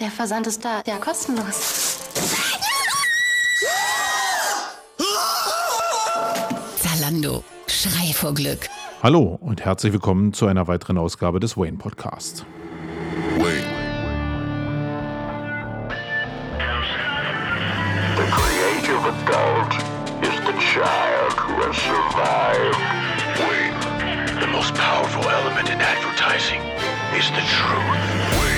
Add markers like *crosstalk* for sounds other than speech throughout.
Der Versand ist da. Ja, kostenlos. Zalando. Schrei vor Glück. Hallo und herzlich willkommen zu einer weiteren Ausgabe des Wayne Podcast. Wayne. The creative adult is the child who has survived. Wayne. The most powerful element in advertising is the truth. Wayne.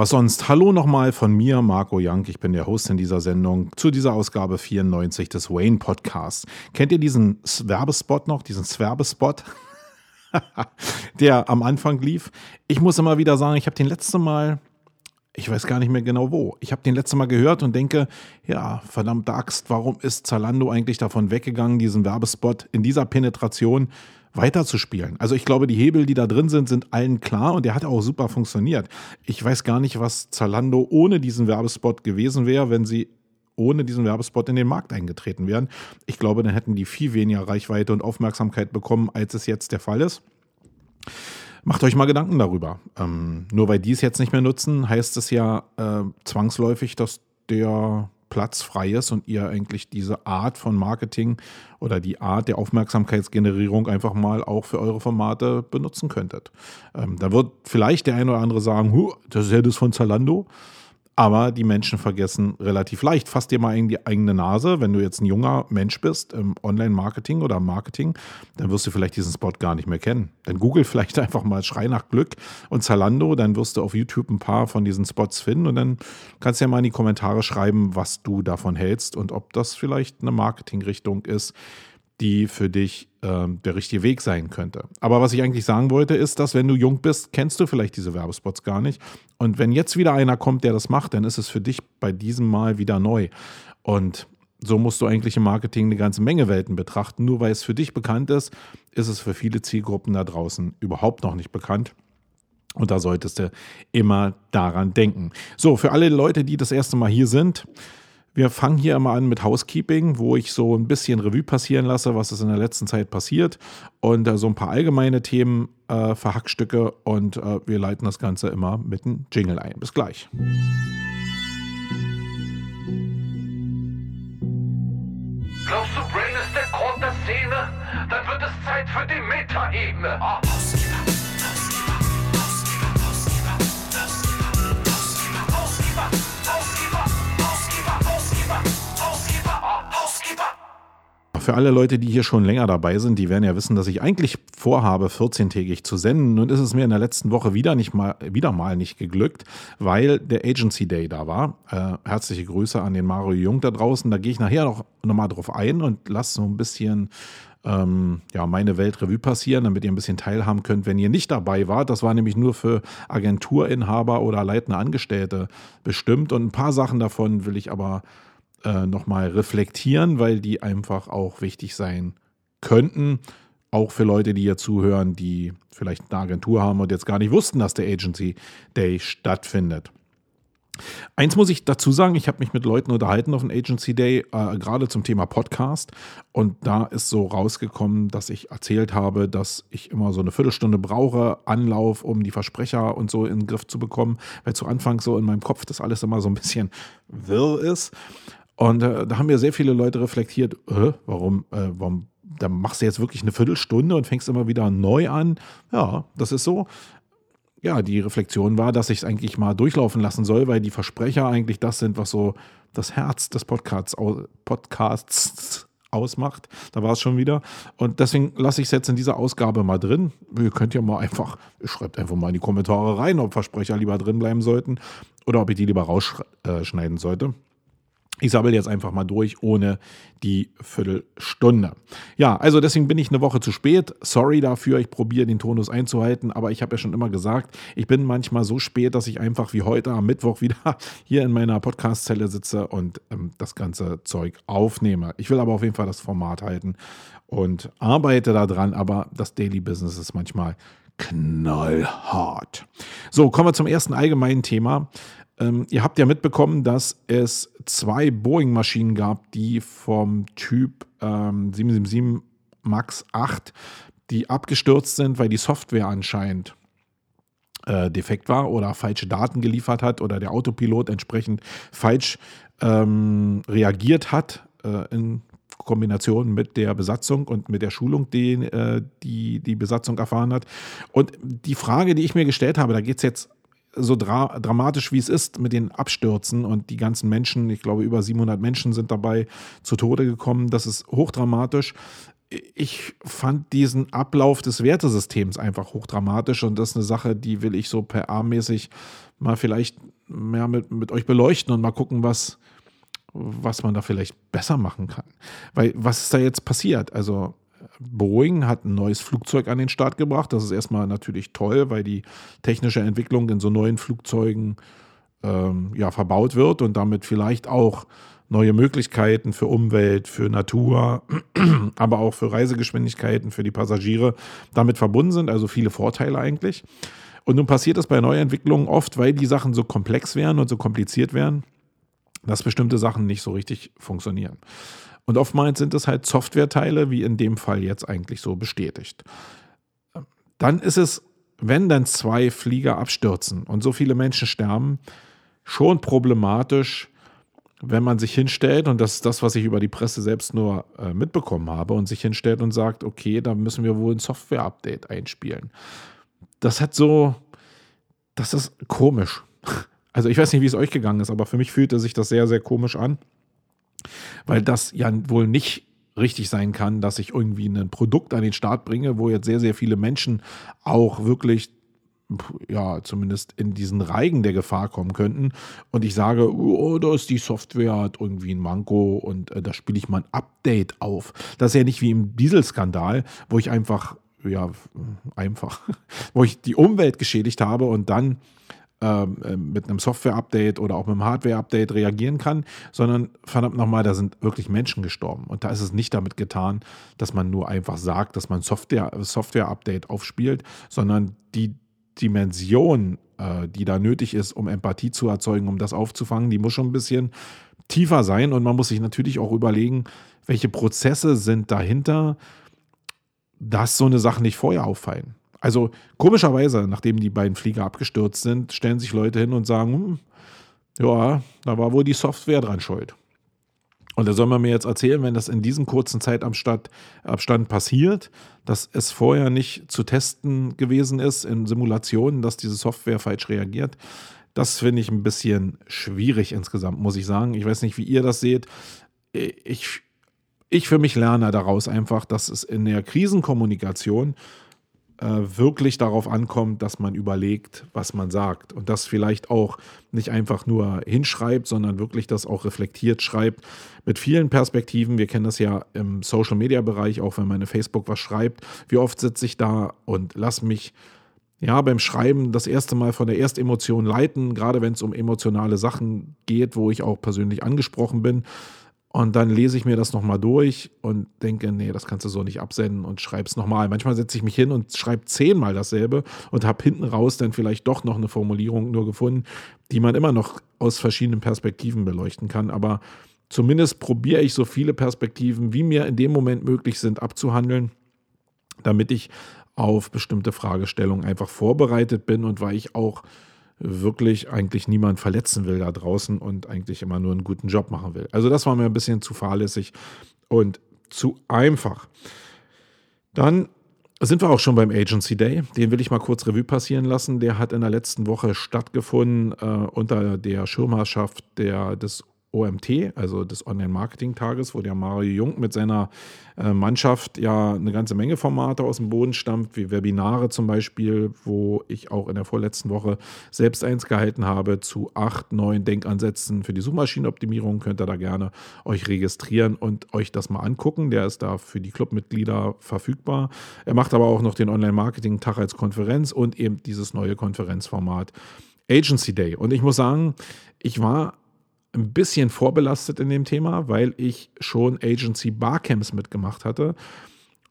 Was sonst? Hallo nochmal von mir, Marco Young. Ich bin der Host in dieser Sendung zu dieser Ausgabe 94 des Wayne Podcasts. Kennt ihr diesen Werbespot noch, diesen Werbespot? *laughs* der am Anfang lief. Ich muss immer wieder sagen, ich habe den letzten Mal ich weiß gar nicht mehr genau wo. Ich habe den letzte Mal gehört und denke, ja, verdammte Axt, warum ist Zalando eigentlich davon weggegangen, diesen Werbespot in dieser Penetration weiterzuspielen? Also ich glaube, die Hebel, die da drin sind, sind allen klar und der hat auch super funktioniert. Ich weiß gar nicht, was Zalando ohne diesen Werbespot gewesen wäre, wenn sie ohne diesen Werbespot in den Markt eingetreten wären. Ich glaube, dann hätten die viel weniger Reichweite und Aufmerksamkeit bekommen, als es jetzt der Fall ist. Macht euch mal Gedanken darüber. Ähm, nur weil die es jetzt nicht mehr nutzen, heißt es ja äh, zwangsläufig, dass der Platz frei ist und ihr eigentlich diese Art von Marketing oder die Art der Aufmerksamkeitsgenerierung einfach mal auch für eure Formate benutzen könntet. Ähm, da wird vielleicht der eine oder andere sagen, das ist ja das von Zalando. Aber die Menschen vergessen relativ leicht. Fass dir mal in die eigene Nase. Wenn du jetzt ein junger Mensch bist im Online-Marketing oder Marketing, dann wirst du vielleicht diesen Spot gar nicht mehr kennen. Dann google vielleicht *laughs* einfach mal Schrei nach Glück und Zalando, dann wirst du auf YouTube ein paar von diesen Spots finden und dann kannst du ja mal in die Kommentare schreiben, was du davon hältst und ob das vielleicht eine Marketingrichtung ist, die für dich äh, der richtige Weg sein könnte. Aber was ich eigentlich sagen wollte, ist, dass wenn du jung bist, kennst du vielleicht diese Werbespots gar nicht. Und wenn jetzt wieder einer kommt, der das macht, dann ist es für dich bei diesem Mal wieder neu. Und so musst du eigentlich im Marketing eine ganze Menge Welten betrachten. Nur weil es für dich bekannt ist, ist es für viele Zielgruppen da draußen überhaupt noch nicht bekannt. Und da solltest du immer daran denken. So, für alle Leute, die das erste Mal hier sind, wir fangen hier immer an mit Housekeeping, wo ich so ein bisschen Revue passieren lasse, was ist in der letzten Zeit passiert und äh, so ein paar allgemeine Themen äh, verhackstücke und äh, wir leiten das Ganze immer mit einem Jingle ein. Bis gleich. Glaubst du, Brain ist der Grund der Szene? Dann wird es Zeit für die Metaebene. Oh. Für alle Leute, die hier schon länger dabei sind, die werden ja wissen, dass ich eigentlich vorhabe, 14-tägig zu senden. Nun ist es mir in der letzten Woche wieder, nicht mal, wieder mal nicht geglückt, weil der Agency Day da war. Äh, herzliche Grüße an den Mario Jung da draußen. Da gehe ich nachher noch, noch mal drauf ein und lasse so ein bisschen ähm, ja, meine Weltrevue passieren, damit ihr ein bisschen teilhaben könnt, wenn ihr nicht dabei wart. Das war nämlich nur für Agenturinhaber oder leitende Angestellte bestimmt. Und ein paar Sachen davon will ich aber äh, nochmal reflektieren, weil die einfach auch wichtig sein könnten. Auch für Leute, die hier zuhören, die vielleicht eine Agentur haben und jetzt gar nicht wussten, dass der Agency Day stattfindet. Eins muss ich dazu sagen, ich habe mich mit Leuten unterhalten auf dem Agency Day, äh, gerade zum Thema Podcast. Und da ist so rausgekommen, dass ich erzählt habe, dass ich immer so eine Viertelstunde brauche, Anlauf, um die Versprecher und so in den Griff zu bekommen, weil zu Anfang so in meinem Kopf das alles immer so ein bisschen *laughs* wirr ist. Und äh, da haben mir sehr viele Leute reflektiert, äh, warum, äh, warum, da machst du jetzt wirklich eine Viertelstunde und fängst immer wieder neu an. Ja, das ist so. Ja, die Reflexion war, dass ich es eigentlich mal durchlaufen lassen soll, weil die Versprecher eigentlich das sind, was so das Herz des Podcasts, Podcasts ausmacht. Da war es schon wieder. Und deswegen lasse ich es jetzt in dieser Ausgabe mal drin. Ihr könnt ja mal einfach, schreibt einfach mal in die Kommentare rein, ob Versprecher lieber drin bleiben sollten oder ob ich die lieber rausschneiden sollte. Ich sabbel jetzt einfach mal durch ohne die Viertelstunde. Ja, also deswegen bin ich eine Woche zu spät. Sorry dafür, ich probiere den Tonus einzuhalten, aber ich habe ja schon immer gesagt, ich bin manchmal so spät, dass ich einfach wie heute am Mittwoch *laughs* wieder hier in meiner Podcast-Zelle sitze und ähm, das ganze Zeug aufnehme. Ich will aber auf jeden Fall das Format halten und arbeite daran, aber das Daily Business ist manchmal knallhart. So, kommen wir zum ersten allgemeinen Thema. Ähm, ihr habt ja mitbekommen, dass es zwei Boeing-Maschinen gab, die vom Typ ähm, 777 MAX 8, die abgestürzt sind, weil die Software anscheinend äh, defekt war oder falsche Daten geliefert hat oder der Autopilot entsprechend falsch ähm, reagiert hat äh, in Kombination mit der Besatzung und mit der Schulung, die, äh, die die Besatzung erfahren hat. Und die Frage, die ich mir gestellt habe, da geht es jetzt so dra dramatisch wie es ist mit den Abstürzen und die ganzen Menschen, ich glaube über 700 Menschen sind dabei zu Tode gekommen, das ist hochdramatisch. Ich fand diesen Ablauf des Wertesystems einfach hochdramatisch und das ist eine Sache, die will ich so PR-mäßig mal vielleicht mehr mit, mit euch beleuchten und mal gucken, was, was man da vielleicht besser machen kann. Weil was ist da jetzt passiert? Also Boeing hat ein neues Flugzeug an den Start gebracht. Das ist erstmal natürlich toll, weil die technische Entwicklung in so neuen Flugzeugen ähm, ja, verbaut wird und damit vielleicht auch neue Möglichkeiten für Umwelt, für Natur, *clears throat* aber auch für Reisegeschwindigkeiten für die Passagiere damit verbunden sind. Also viele Vorteile eigentlich. Und nun passiert es bei Neuentwicklungen oft, weil die Sachen so komplex werden und so kompliziert werden, dass bestimmte Sachen nicht so richtig funktionieren. Und oftmals sind es halt Softwareteile, wie in dem Fall jetzt eigentlich so bestätigt. Dann ist es, wenn dann zwei Flieger abstürzen und so viele Menschen sterben, schon problematisch, wenn man sich hinstellt, und das ist das, was ich über die Presse selbst nur äh, mitbekommen habe, und sich hinstellt und sagt, okay, da müssen wir wohl ein Software-Update einspielen. Das hat so, das ist komisch. Also ich weiß nicht, wie es euch gegangen ist, aber für mich fühlte sich das sehr, sehr komisch an weil das ja wohl nicht richtig sein kann, dass ich irgendwie ein Produkt an den Start bringe, wo jetzt sehr, sehr viele Menschen auch wirklich ja, zumindest in diesen Reigen der Gefahr kommen könnten. Und ich sage, oh, da ist die Software, hat irgendwie ein Manko und äh, da spiele ich mal ein Update auf. Das ist ja nicht wie im Dieselskandal, wo ich einfach, ja, einfach, *laughs* wo ich die Umwelt geschädigt habe und dann mit einem Software-Update oder auch mit einem Hardware-Update reagieren kann, sondern verdammt nochmal, da sind wirklich Menschen gestorben. Und da ist es nicht damit getan, dass man nur einfach sagt, dass man Software-Update Software aufspielt, sondern die Dimension, äh, die da nötig ist, um Empathie zu erzeugen, um das aufzufangen, die muss schon ein bisschen tiefer sein. Und man muss sich natürlich auch überlegen, welche Prozesse sind dahinter, dass so eine Sache nicht vorher auffallen. Also komischerweise, nachdem die beiden Flieger abgestürzt sind, stellen sich Leute hin und sagen, hm, ja, da war wohl die Software dran schuld. Und da soll man mir jetzt erzählen, wenn das in diesem kurzen Zeitabstand Abstand passiert, dass es vorher nicht zu testen gewesen ist in Simulationen, dass diese Software falsch reagiert. Das finde ich ein bisschen schwierig insgesamt, muss ich sagen. Ich weiß nicht, wie ihr das seht. Ich, ich für mich lerne daraus einfach, dass es in der Krisenkommunikation wirklich darauf ankommt, dass man überlegt, was man sagt und das vielleicht auch nicht einfach nur hinschreibt, sondern wirklich das auch reflektiert schreibt mit vielen Perspektiven. Wir kennen das ja im Social Media Bereich, auch wenn meine Facebook was schreibt. Wie oft sitze ich da und lass mich ja, beim Schreiben das erste Mal von der Erstemotion leiten, gerade wenn es um emotionale Sachen geht, wo ich auch persönlich angesprochen bin. Und dann lese ich mir das nochmal durch und denke, nee, das kannst du so nicht absenden und schreib's nochmal. Manchmal setze ich mich hin und schreibe zehnmal dasselbe und habe hinten raus dann vielleicht doch noch eine Formulierung nur gefunden, die man immer noch aus verschiedenen Perspektiven beleuchten kann. Aber zumindest probiere ich so viele Perspektiven, wie mir in dem Moment möglich sind, abzuhandeln, damit ich auf bestimmte Fragestellungen einfach vorbereitet bin und weil ich auch wirklich eigentlich niemand verletzen will da draußen und eigentlich immer nur einen guten Job machen will. Also das war mir ein bisschen zu fahrlässig und zu einfach. Dann sind wir auch schon beim Agency Day. Den will ich mal kurz Revue passieren lassen. Der hat in der letzten Woche stattgefunden äh, unter der Schirmherrschaft der, des OMT, also des Online-Marketing-Tages, wo der Mario Jung mit seiner äh, Mannschaft ja eine ganze Menge Formate aus dem Boden stammt, wie Webinare zum Beispiel, wo ich auch in der vorletzten Woche selbst eins gehalten habe zu acht neuen Denkansätzen für die Suchmaschinenoptimierung. Könnt ihr da gerne euch registrieren und euch das mal angucken. Der ist da für die Clubmitglieder verfügbar. Er macht aber auch noch den Online-Marketing-Tag als Konferenz und eben dieses neue Konferenzformat Agency Day. Und ich muss sagen, ich war ein bisschen vorbelastet in dem Thema, weil ich schon Agency Barcamps mitgemacht hatte.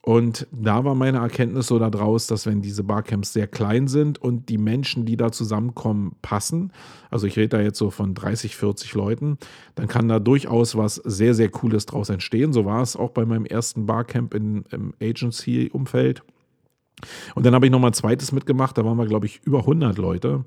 Und da war meine Erkenntnis so daraus, dass wenn diese Barcamps sehr klein sind und die Menschen, die da zusammenkommen, passen, also ich rede da jetzt so von 30, 40 Leuten, dann kann da durchaus was sehr, sehr Cooles draus entstehen. So war es auch bei meinem ersten Barcamp in, im Agency-Umfeld. Und dann habe ich noch mal ein zweites mitgemacht, da waren wir, glaube ich, über 100 Leute.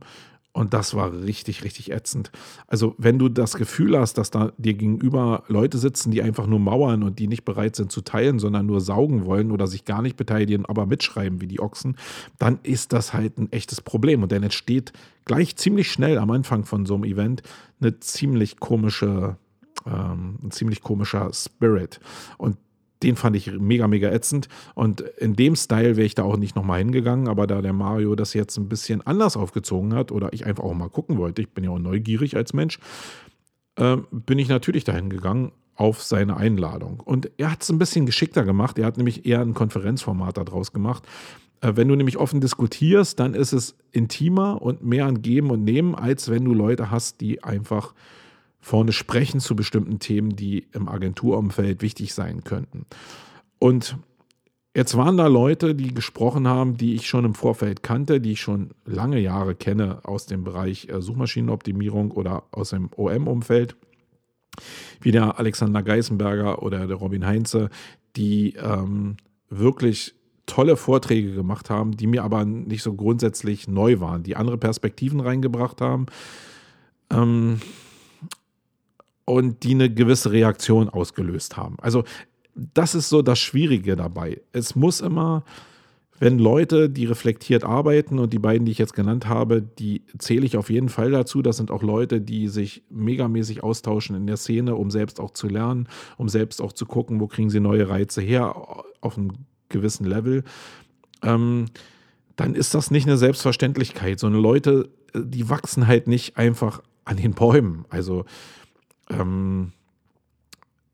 Und das war richtig, richtig ätzend. Also, wenn du das Gefühl hast, dass da dir gegenüber Leute sitzen, die einfach nur mauern und die nicht bereit sind zu teilen, sondern nur saugen wollen oder sich gar nicht beteiligen, aber mitschreiben wie die Ochsen, dann ist das halt ein echtes Problem. Und dann entsteht gleich ziemlich schnell am Anfang von so einem Event eine ziemlich komische, ähm, ein ziemlich komischer Spirit. Und den fand ich mega, mega ätzend. Und in dem Style wäre ich da auch nicht nochmal hingegangen. Aber da der Mario das jetzt ein bisschen anders aufgezogen hat oder ich einfach auch mal gucken wollte, ich bin ja auch neugierig als Mensch, äh, bin ich natürlich dahin gegangen auf seine Einladung. Und er hat es ein bisschen geschickter gemacht. Er hat nämlich eher ein Konferenzformat daraus gemacht. Äh, wenn du nämlich offen diskutierst, dann ist es intimer und mehr an Geben und Nehmen, als wenn du Leute hast, die einfach vorne sprechen zu bestimmten Themen, die im Agenturumfeld wichtig sein könnten. Und jetzt waren da Leute, die gesprochen haben, die ich schon im Vorfeld kannte, die ich schon lange Jahre kenne aus dem Bereich äh, Suchmaschinenoptimierung oder aus dem OM-Umfeld, wie der Alexander Geisenberger oder der Robin Heinze, die ähm, wirklich tolle Vorträge gemacht haben, die mir aber nicht so grundsätzlich neu waren, die andere Perspektiven reingebracht haben. Ähm, und die eine gewisse Reaktion ausgelöst haben. Also das ist so das Schwierige dabei. Es muss immer, wenn Leute, die reflektiert arbeiten und die beiden, die ich jetzt genannt habe, die zähle ich auf jeden Fall dazu. Das sind auch Leute, die sich megamäßig austauschen in der Szene, um selbst auch zu lernen, um selbst auch zu gucken, wo kriegen sie neue Reize her auf einem gewissen Level. Ähm, dann ist das nicht eine Selbstverständlichkeit, sondern Leute, die wachsen halt nicht einfach an den Bäumen. Also ähm,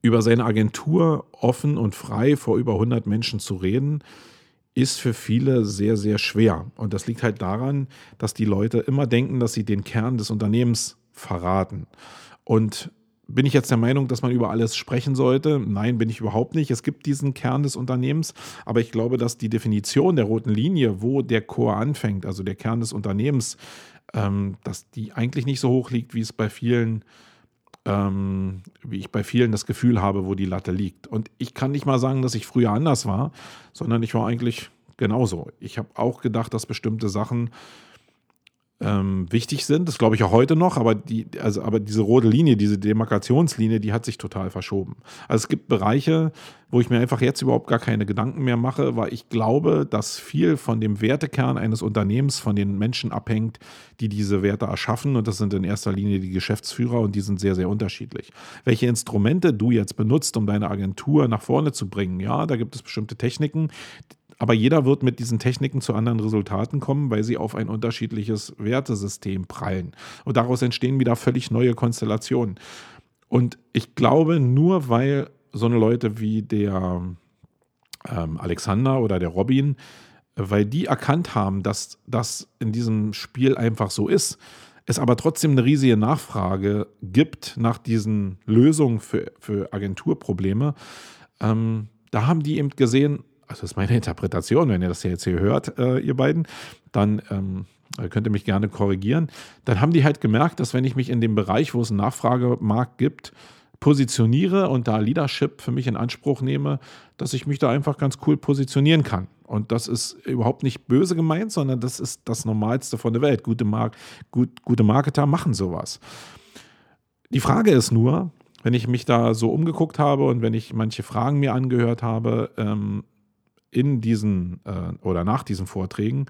über seine Agentur offen und frei vor über 100 Menschen zu reden, ist für viele sehr, sehr schwer. Und das liegt halt daran, dass die Leute immer denken, dass sie den Kern des Unternehmens verraten. Und bin ich jetzt der Meinung, dass man über alles sprechen sollte? Nein, bin ich überhaupt nicht. Es gibt diesen Kern des Unternehmens, aber ich glaube, dass die Definition der roten Linie, wo der Chor anfängt, also der Kern des Unternehmens, ähm, dass die eigentlich nicht so hoch liegt, wie es bei vielen äh, ähm, wie ich bei vielen das Gefühl habe, wo die Latte liegt. Und ich kann nicht mal sagen, dass ich früher anders war, sondern ich war eigentlich genauso. Ich habe auch gedacht, dass bestimmte Sachen ähm, wichtig sind. Das glaube ich auch heute noch, aber, die, also, aber diese rote Linie, diese Demarkationslinie, die hat sich total verschoben. Also es gibt Bereiche, wo ich mir einfach jetzt überhaupt gar keine Gedanken mehr mache, weil ich glaube, dass viel von dem Wertekern eines Unternehmens von den Menschen abhängt, die diese Werte erschaffen. Und das sind in erster Linie die Geschäftsführer und die sind sehr, sehr unterschiedlich. Welche Instrumente du jetzt benutzt, um deine Agentur nach vorne zu bringen, ja, da gibt es bestimmte Techniken, aber jeder wird mit diesen Techniken zu anderen Resultaten kommen, weil sie auf ein unterschiedliches Wertesystem prallen. Und daraus entstehen wieder völlig neue Konstellationen. Und ich glaube, nur weil so eine Leute wie der ähm, Alexander oder der Robin, weil die erkannt haben, dass das in diesem Spiel einfach so ist, es aber trotzdem eine riesige Nachfrage gibt nach diesen Lösungen für, für Agenturprobleme, ähm, da haben die eben gesehen, also das ist meine Interpretation, wenn ihr das jetzt hier hört, äh, ihr beiden, dann ähm, könnt ihr mich gerne korrigieren. Dann haben die halt gemerkt, dass wenn ich mich in dem Bereich, wo es einen Nachfragemarkt gibt, positioniere und da Leadership für mich in Anspruch nehme, dass ich mich da einfach ganz cool positionieren kann. Und das ist überhaupt nicht böse gemeint, sondern das ist das Normalste von der Welt. Gute, Mar gut, gute Marketer machen sowas. Die Frage ist nur, wenn ich mich da so umgeguckt habe und wenn ich manche Fragen mir angehört habe, ähm, in diesen äh, oder nach diesen Vorträgen,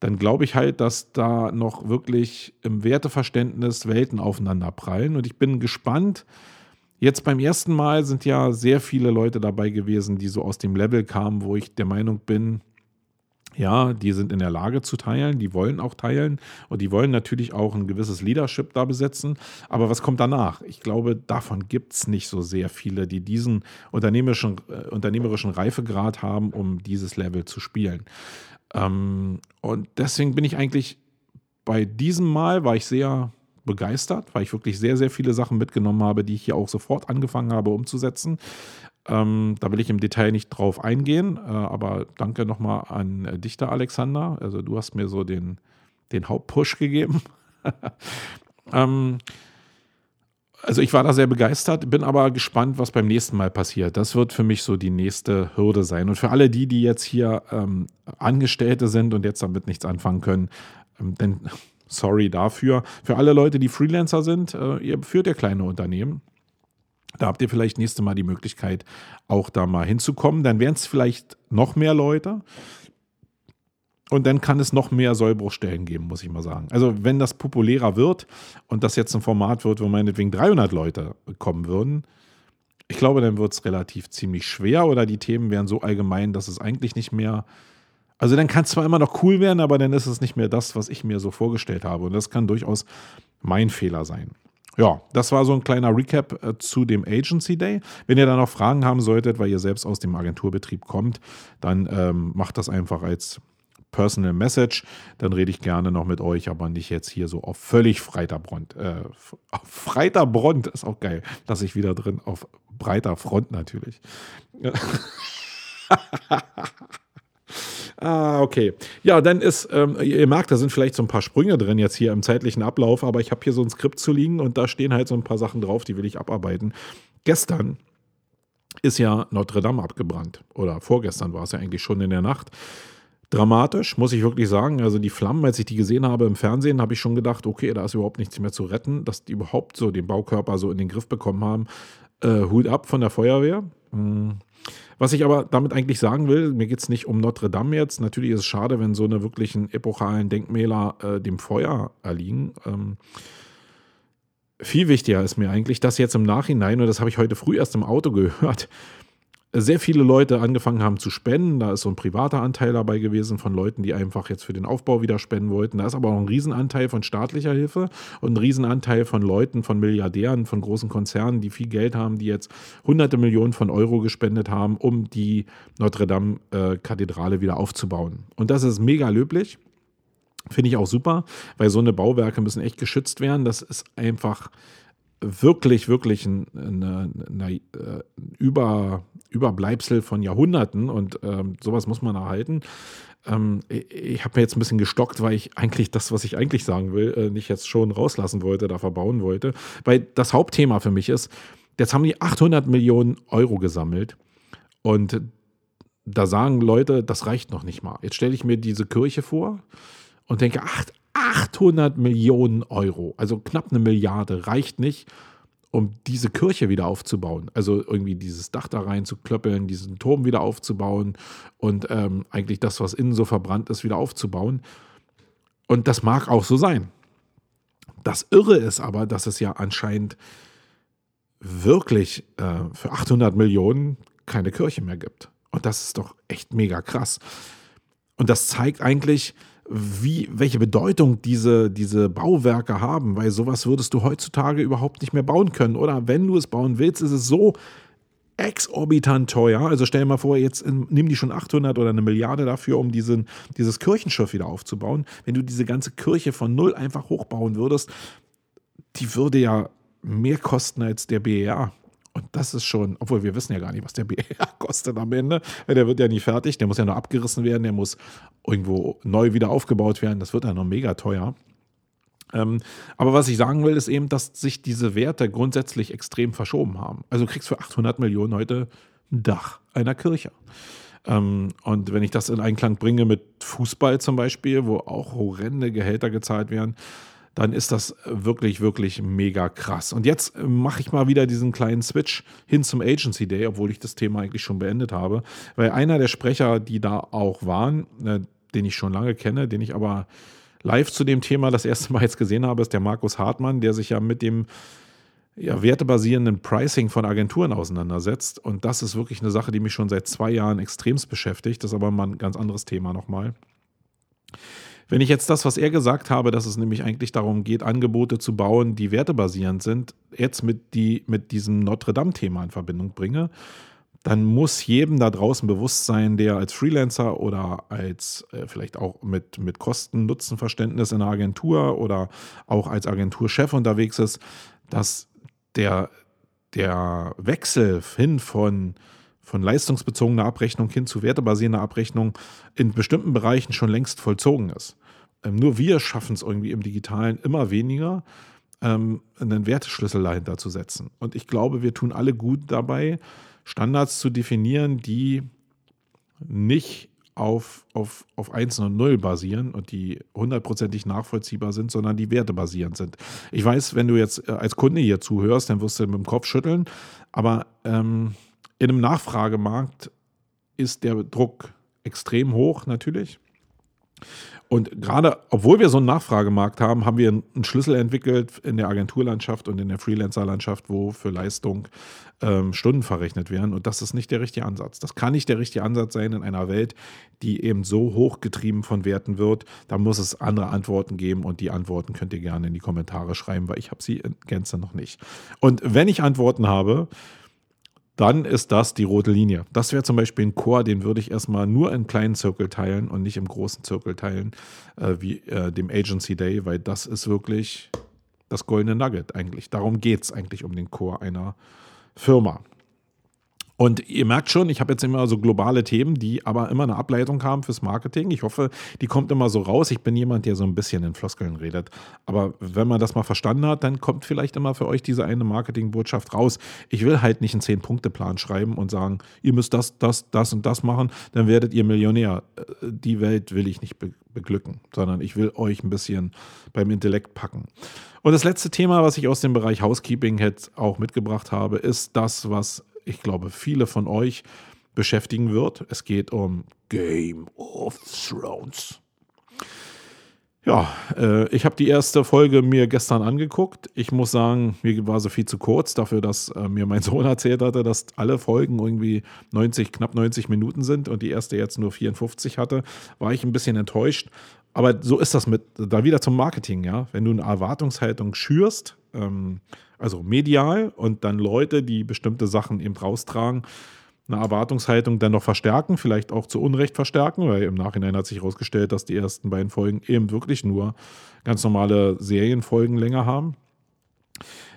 dann glaube ich halt, dass da noch wirklich im Werteverständnis Welten aufeinander prallen. Und ich bin gespannt. Jetzt beim ersten Mal sind ja sehr viele Leute dabei gewesen, die so aus dem Level kamen, wo ich der Meinung bin, ja, die sind in der Lage zu teilen, die wollen auch teilen und die wollen natürlich auch ein gewisses Leadership da besetzen. Aber was kommt danach? Ich glaube, davon gibt es nicht so sehr viele, die diesen unternehmerischen, äh, unternehmerischen Reifegrad haben, um dieses Level zu spielen. Ähm, und deswegen bin ich eigentlich bei diesem Mal war ich sehr begeistert, weil ich wirklich sehr, sehr viele Sachen mitgenommen habe, die ich hier auch sofort angefangen habe umzusetzen. Ähm, da will ich im Detail nicht drauf eingehen, äh, aber danke nochmal an äh, dich da, Alexander. Also du hast mir so den, den Hauptpush gegeben. *laughs* ähm, also ich war da sehr begeistert, bin aber gespannt, was beim nächsten Mal passiert. Das wird für mich so die nächste Hürde sein. Und für alle die, die jetzt hier ähm, Angestellte sind und jetzt damit nichts anfangen können, ähm, denn *laughs* sorry dafür. Für alle Leute, die Freelancer sind, äh, ihr führt ja kleine Unternehmen. Da habt ihr vielleicht nächste Mal die Möglichkeit, auch da mal hinzukommen. Dann wären es vielleicht noch mehr Leute. Und dann kann es noch mehr Sollbruchstellen geben, muss ich mal sagen. Also wenn das populärer wird und das jetzt ein Format wird, wo meinetwegen 300 Leute kommen würden, ich glaube, dann wird es relativ ziemlich schwer oder die Themen wären so allgemein, dass es eigentlich nicht mehr. Also dann kann es zwar immer noch cool werden, aber dann ist es nicht mehr das, was ich mir so vorgestellt habe. Und das kann durchaus mein Fehler sein. Ja, das war so ein kleiner Recap äh, zu dem Agency Day. Wenn ihr da noch Fragen haben solltet, weil ihr selbst aus dem Agenturbetrieb kommt, dann ähm, macht das einfach als Personal Message, dann rede ich gerne noch mit euch, aber nicht jetzt hier so auf völlig breiter Front. Äh, auf breiter ist auch geil. Lass ich wieder drin. Auf breiter Front natürlich. *laughs* ah, okay. Ja, dann ist, ähm, ihr merkt, da sind vielleicht so ein paar Sprünge drin jetzt hier im zeitlichen Ablauf, aber ich habe hier so ein Skript zu liegen und da stehen halt so ein paar Sachen drauf, die will ich abarbeiten. Gestern ist ja Notre Dame abgebrannt. Oder vorgestern war es ja eigentlich schon in der Nacht dramatisch, muss ich wirklich sagen. Also die Flammen, als ich die gesehen habe im Fernsehen, habe ich schon gedacht, okay, da ist überhaupt nichts mehr zu retten, dass die überhaupt so den Baukörper so in den Griff bekommen haben. Äh, Hut ab von der Feuerwehr. Hm. Was ich aber damit eigentlich sagen will, mir geht es nicht um Notre Dame jetzt. Natürlich ist es schade, wenn so eine wirklichen epochalen Denkmäler äh, dem Feuer erliegen. Ähm, viel wichtiger ist mir eigentlich, dass jetzt im Nachhinein, und das habe ich heute früh erst im Auto gehört, sehr viele Leute angefangen haben zu spenden. Da ist so ein privater Anteil dabei gewesen von Leuten, die einfach jetzt für den Aufbau wieder spenden wollten. Da ist aber auch ein Riesenanteil von staatlicher Hilfe und ein Riesenanteil von Leuten, von Milliardären, von großen Konzernen, die viel Geld haben, die jetzt hunderte Millionen von Euro gespendet haben, um die Notre Dame-Kathedrale äh, wieder aufzubauen. Und das ist mega löblich. Finde ich auch super, weil so eine Bauwerke müssen echt geschützt werden. Das ist einfach wirklich, wirklich ein, eine, eine, äh, Über, Überbleibsel von Jahrhunderten und ähm, sowas muss man erhalten. Ähm, ich, ich habe mir jetzt ein bisschen gestockt, weil ich eigentlich das, was ich eigentlich sagen will, äh, nicht jetzt schon rauslassen wollte, da verbauen wollte. Weil das Hauptthema für mich ist, jetzt haben die 800 Millionen Euro gesammelt und da sagen Leute, das reicht noch nicht mal. Jetzt stelle ich mir diese Kirche vor und denke, ach, 800 Millionen Euro, also knapp eine Milliarde, reicht nicht, um diese Kirche wieder aufzubauen. Also irgendwie dieses Dach da rein zu klöppeln, diesen Turm wieder aufzubauen und ähm, eigentlich das, was innen so verbrannt ist, wieder aufzubauen. Und das mag auch so sein. Das Irre ist aber, dass es ja anscheinend wirklich äh, für 800 Millionen keine Kirche mehr gibt. Und das ist doch echt mega krass. Und das zeigt eigentlich, wie, welche Bedeutung diese, diese Bauwerke haben, weil sowas würdest du heutzutage überhaupt nicht mehr bauen können. Oder wenn du es bauen willst, ist es so exorbitant teuer. Also stell dir mal vor, jetzt nimm die schon 800 oder eine Milliarde dafür, um diesen, dieses Kirchenschiff wieder aufzubauen. Wenn du diese ganze Kirche von null einfach hochbauen würdest, die würde ja mehr kosten als der BER. Und das ist schon, obwohl wir wissen ja gar nicht, was der BR *laughs* kostet am Ende, der wird ja nie fertig, der muss ja nur abgerissen werden, der muss irgendwo neu wieder aufgebaut werden, das wird ja noch mega teuer. Ähm, aber was ich sagen will, ist eben, dass sich diese Werte grundsätzlich extrem verschoben haben. Also du kriegst für 800 Millionen heute ein Dach einer Kirche. Ähm, und wenn ich das in Einklang bringe mit Fußball zum Beispiel, wo auch horrende Gehälter gezahlt werden, dann ist das wirklich, wirklich mega krass. Und jetzt äh, mache ich mal wieder diesen kleinen Switch hin zum Agency Day, obwohl ich das Thema eigentlich schon beendet habe. Weil einer der Sprecher, die da auch waren, äh, den ich schon lange kenne, den ich aber live zu dem Thema das erste Mal jetzt gesehen habe, ist der Markus Hartmann, der sich ja mit dem ja, wertebasierenden Pricing von Agenturen auseinandersetzt. Und das ist wirklich eine Sache, die mich schon seit zwei Jahren extremst beschäftigt. Das ist aber mal ein ganz anderes Thema nochmal. Wenn ich jetzt das, was er gesagt habe, dass es nämlich eigentlich darum geht, Angebote zu bauen, die wertebasierend sind, jetzt mit, die, mit diesem Notre Dame-Thema in Verbindung bringe, dann muss jedem da draußen bewusst sein, der als Freelancer oder als äh, vielleicht auch mit, mit Kosten-Nutzen-Verständnis in einer Agentur oder auch als Agenturchef unterwegs ist, dass der, der Wechsel hin von, von leistungsbezogener Abrechnung hin zu wertebasierender Abrechnung in bestimmten Bereichen schon längst vollzogen ist. Ähm, nur wir schaffen es irgendwie im Digitalen immer weniger, ähm, einen Werteschlüssel dahinter zu setzen. Und ich glaube, wir tun alle gut dabei, Standards zu definieren, die nicht auf, auf, auf 1 und 0 basieren und die hundertprozentig nachvollziehbar sind, sondern die wertebasierend sind. Ich weiß, wenn du jetzt äh, als Kunde hier zuhörst, dann wirst du mit dem Kopf schütteln, aber ähm, in einem Nachfragemarkt ist der Druck extrem hoch natürlich. Und gerade, obwohl wir so einen Nachfragemarkt haben, haben wir einen Schlüssel entwickelt in der Agenturlandschaft und in der Freelancerlandschaft, wo für Leistung ähm, Stunden verrechnet werden. Und das ist nicht der richtige Ansatz. Das kann nicht der richtige Ansatz sein in einer Welt, die eben so hochgetrieben von Werten wird. Da muss es andere Antworten geben und die Antworten könnt ihr gerne in die Kommentare schreiben, weil ich habe sie in Gänze noch nicht. Und wenn ich Antworten habe, dann ist das die rote Linie. Das wäre zum Beispiel ein Chor, den würde ich erstmal nur in kleinen Zirkel teilen und nicht im großen Zirkel teilen, äh, wie äh, dem Agency Day, weil das ist wirklich das goldene Nugget eigentlich. Darum geht es eigentlich um den Chor einer Firma. Und ihr merkt schon, ich habe jetzt immer so globale Themen, die aber immer eine Ableitung haben fürs Marketing. Ich hoffe, die kommt immer so raus. Ich bin jemand, der so ein bisschen in Floskeln redet. Aber wenn man das mal verstanden hat, dann kommt vielleicht immer für euch diese eine Marketingbotschaft raus. Ich will halt nicht einen Zehn-Punkte-Plan schreiben und sagen, ihr müsst das, das, das und das machen, dann werdet ihr Millionär. Äh, die Welt will ich nicht beglücken, sondern ich will euch ein bisschen beim Intellekt packen. Und das letzte Thema, was ich aus dem Bereich Housekeeping jetzt auch mitgebracht habe, ist das, was ich glaube, viele von euch beschäftigen wird. Es geht um Game of Thrones. Ja, äh, ich habe die erste Folge mir gestern angeguckt. Ich muss sagen, mir war so viel zu kurz dafür, dass äh, mir mein *laughs* Sohn erzählt hatte, dass alle Folgen irgendwie 90, knapp 90 Minuten sind und die erste jetzt nur 54 hatte, war ich ein bisschen enttäuscht. Aber so ist das mit, da wieder zum Marketing, ja. Wenn du eine Erwartungshaltung schürst, ähm, also medial und dann Leute, die bestimmte Sachen eben raustragen, eine Erwartungshaltung dann noch verstärken, vielleicht auch zu Unrecht verstärken, weil im Nachhinein hat sich herausgestellt, dass die ersten beiden Folgen eben wirklich nur ganz normale Serienfolgen länger haben.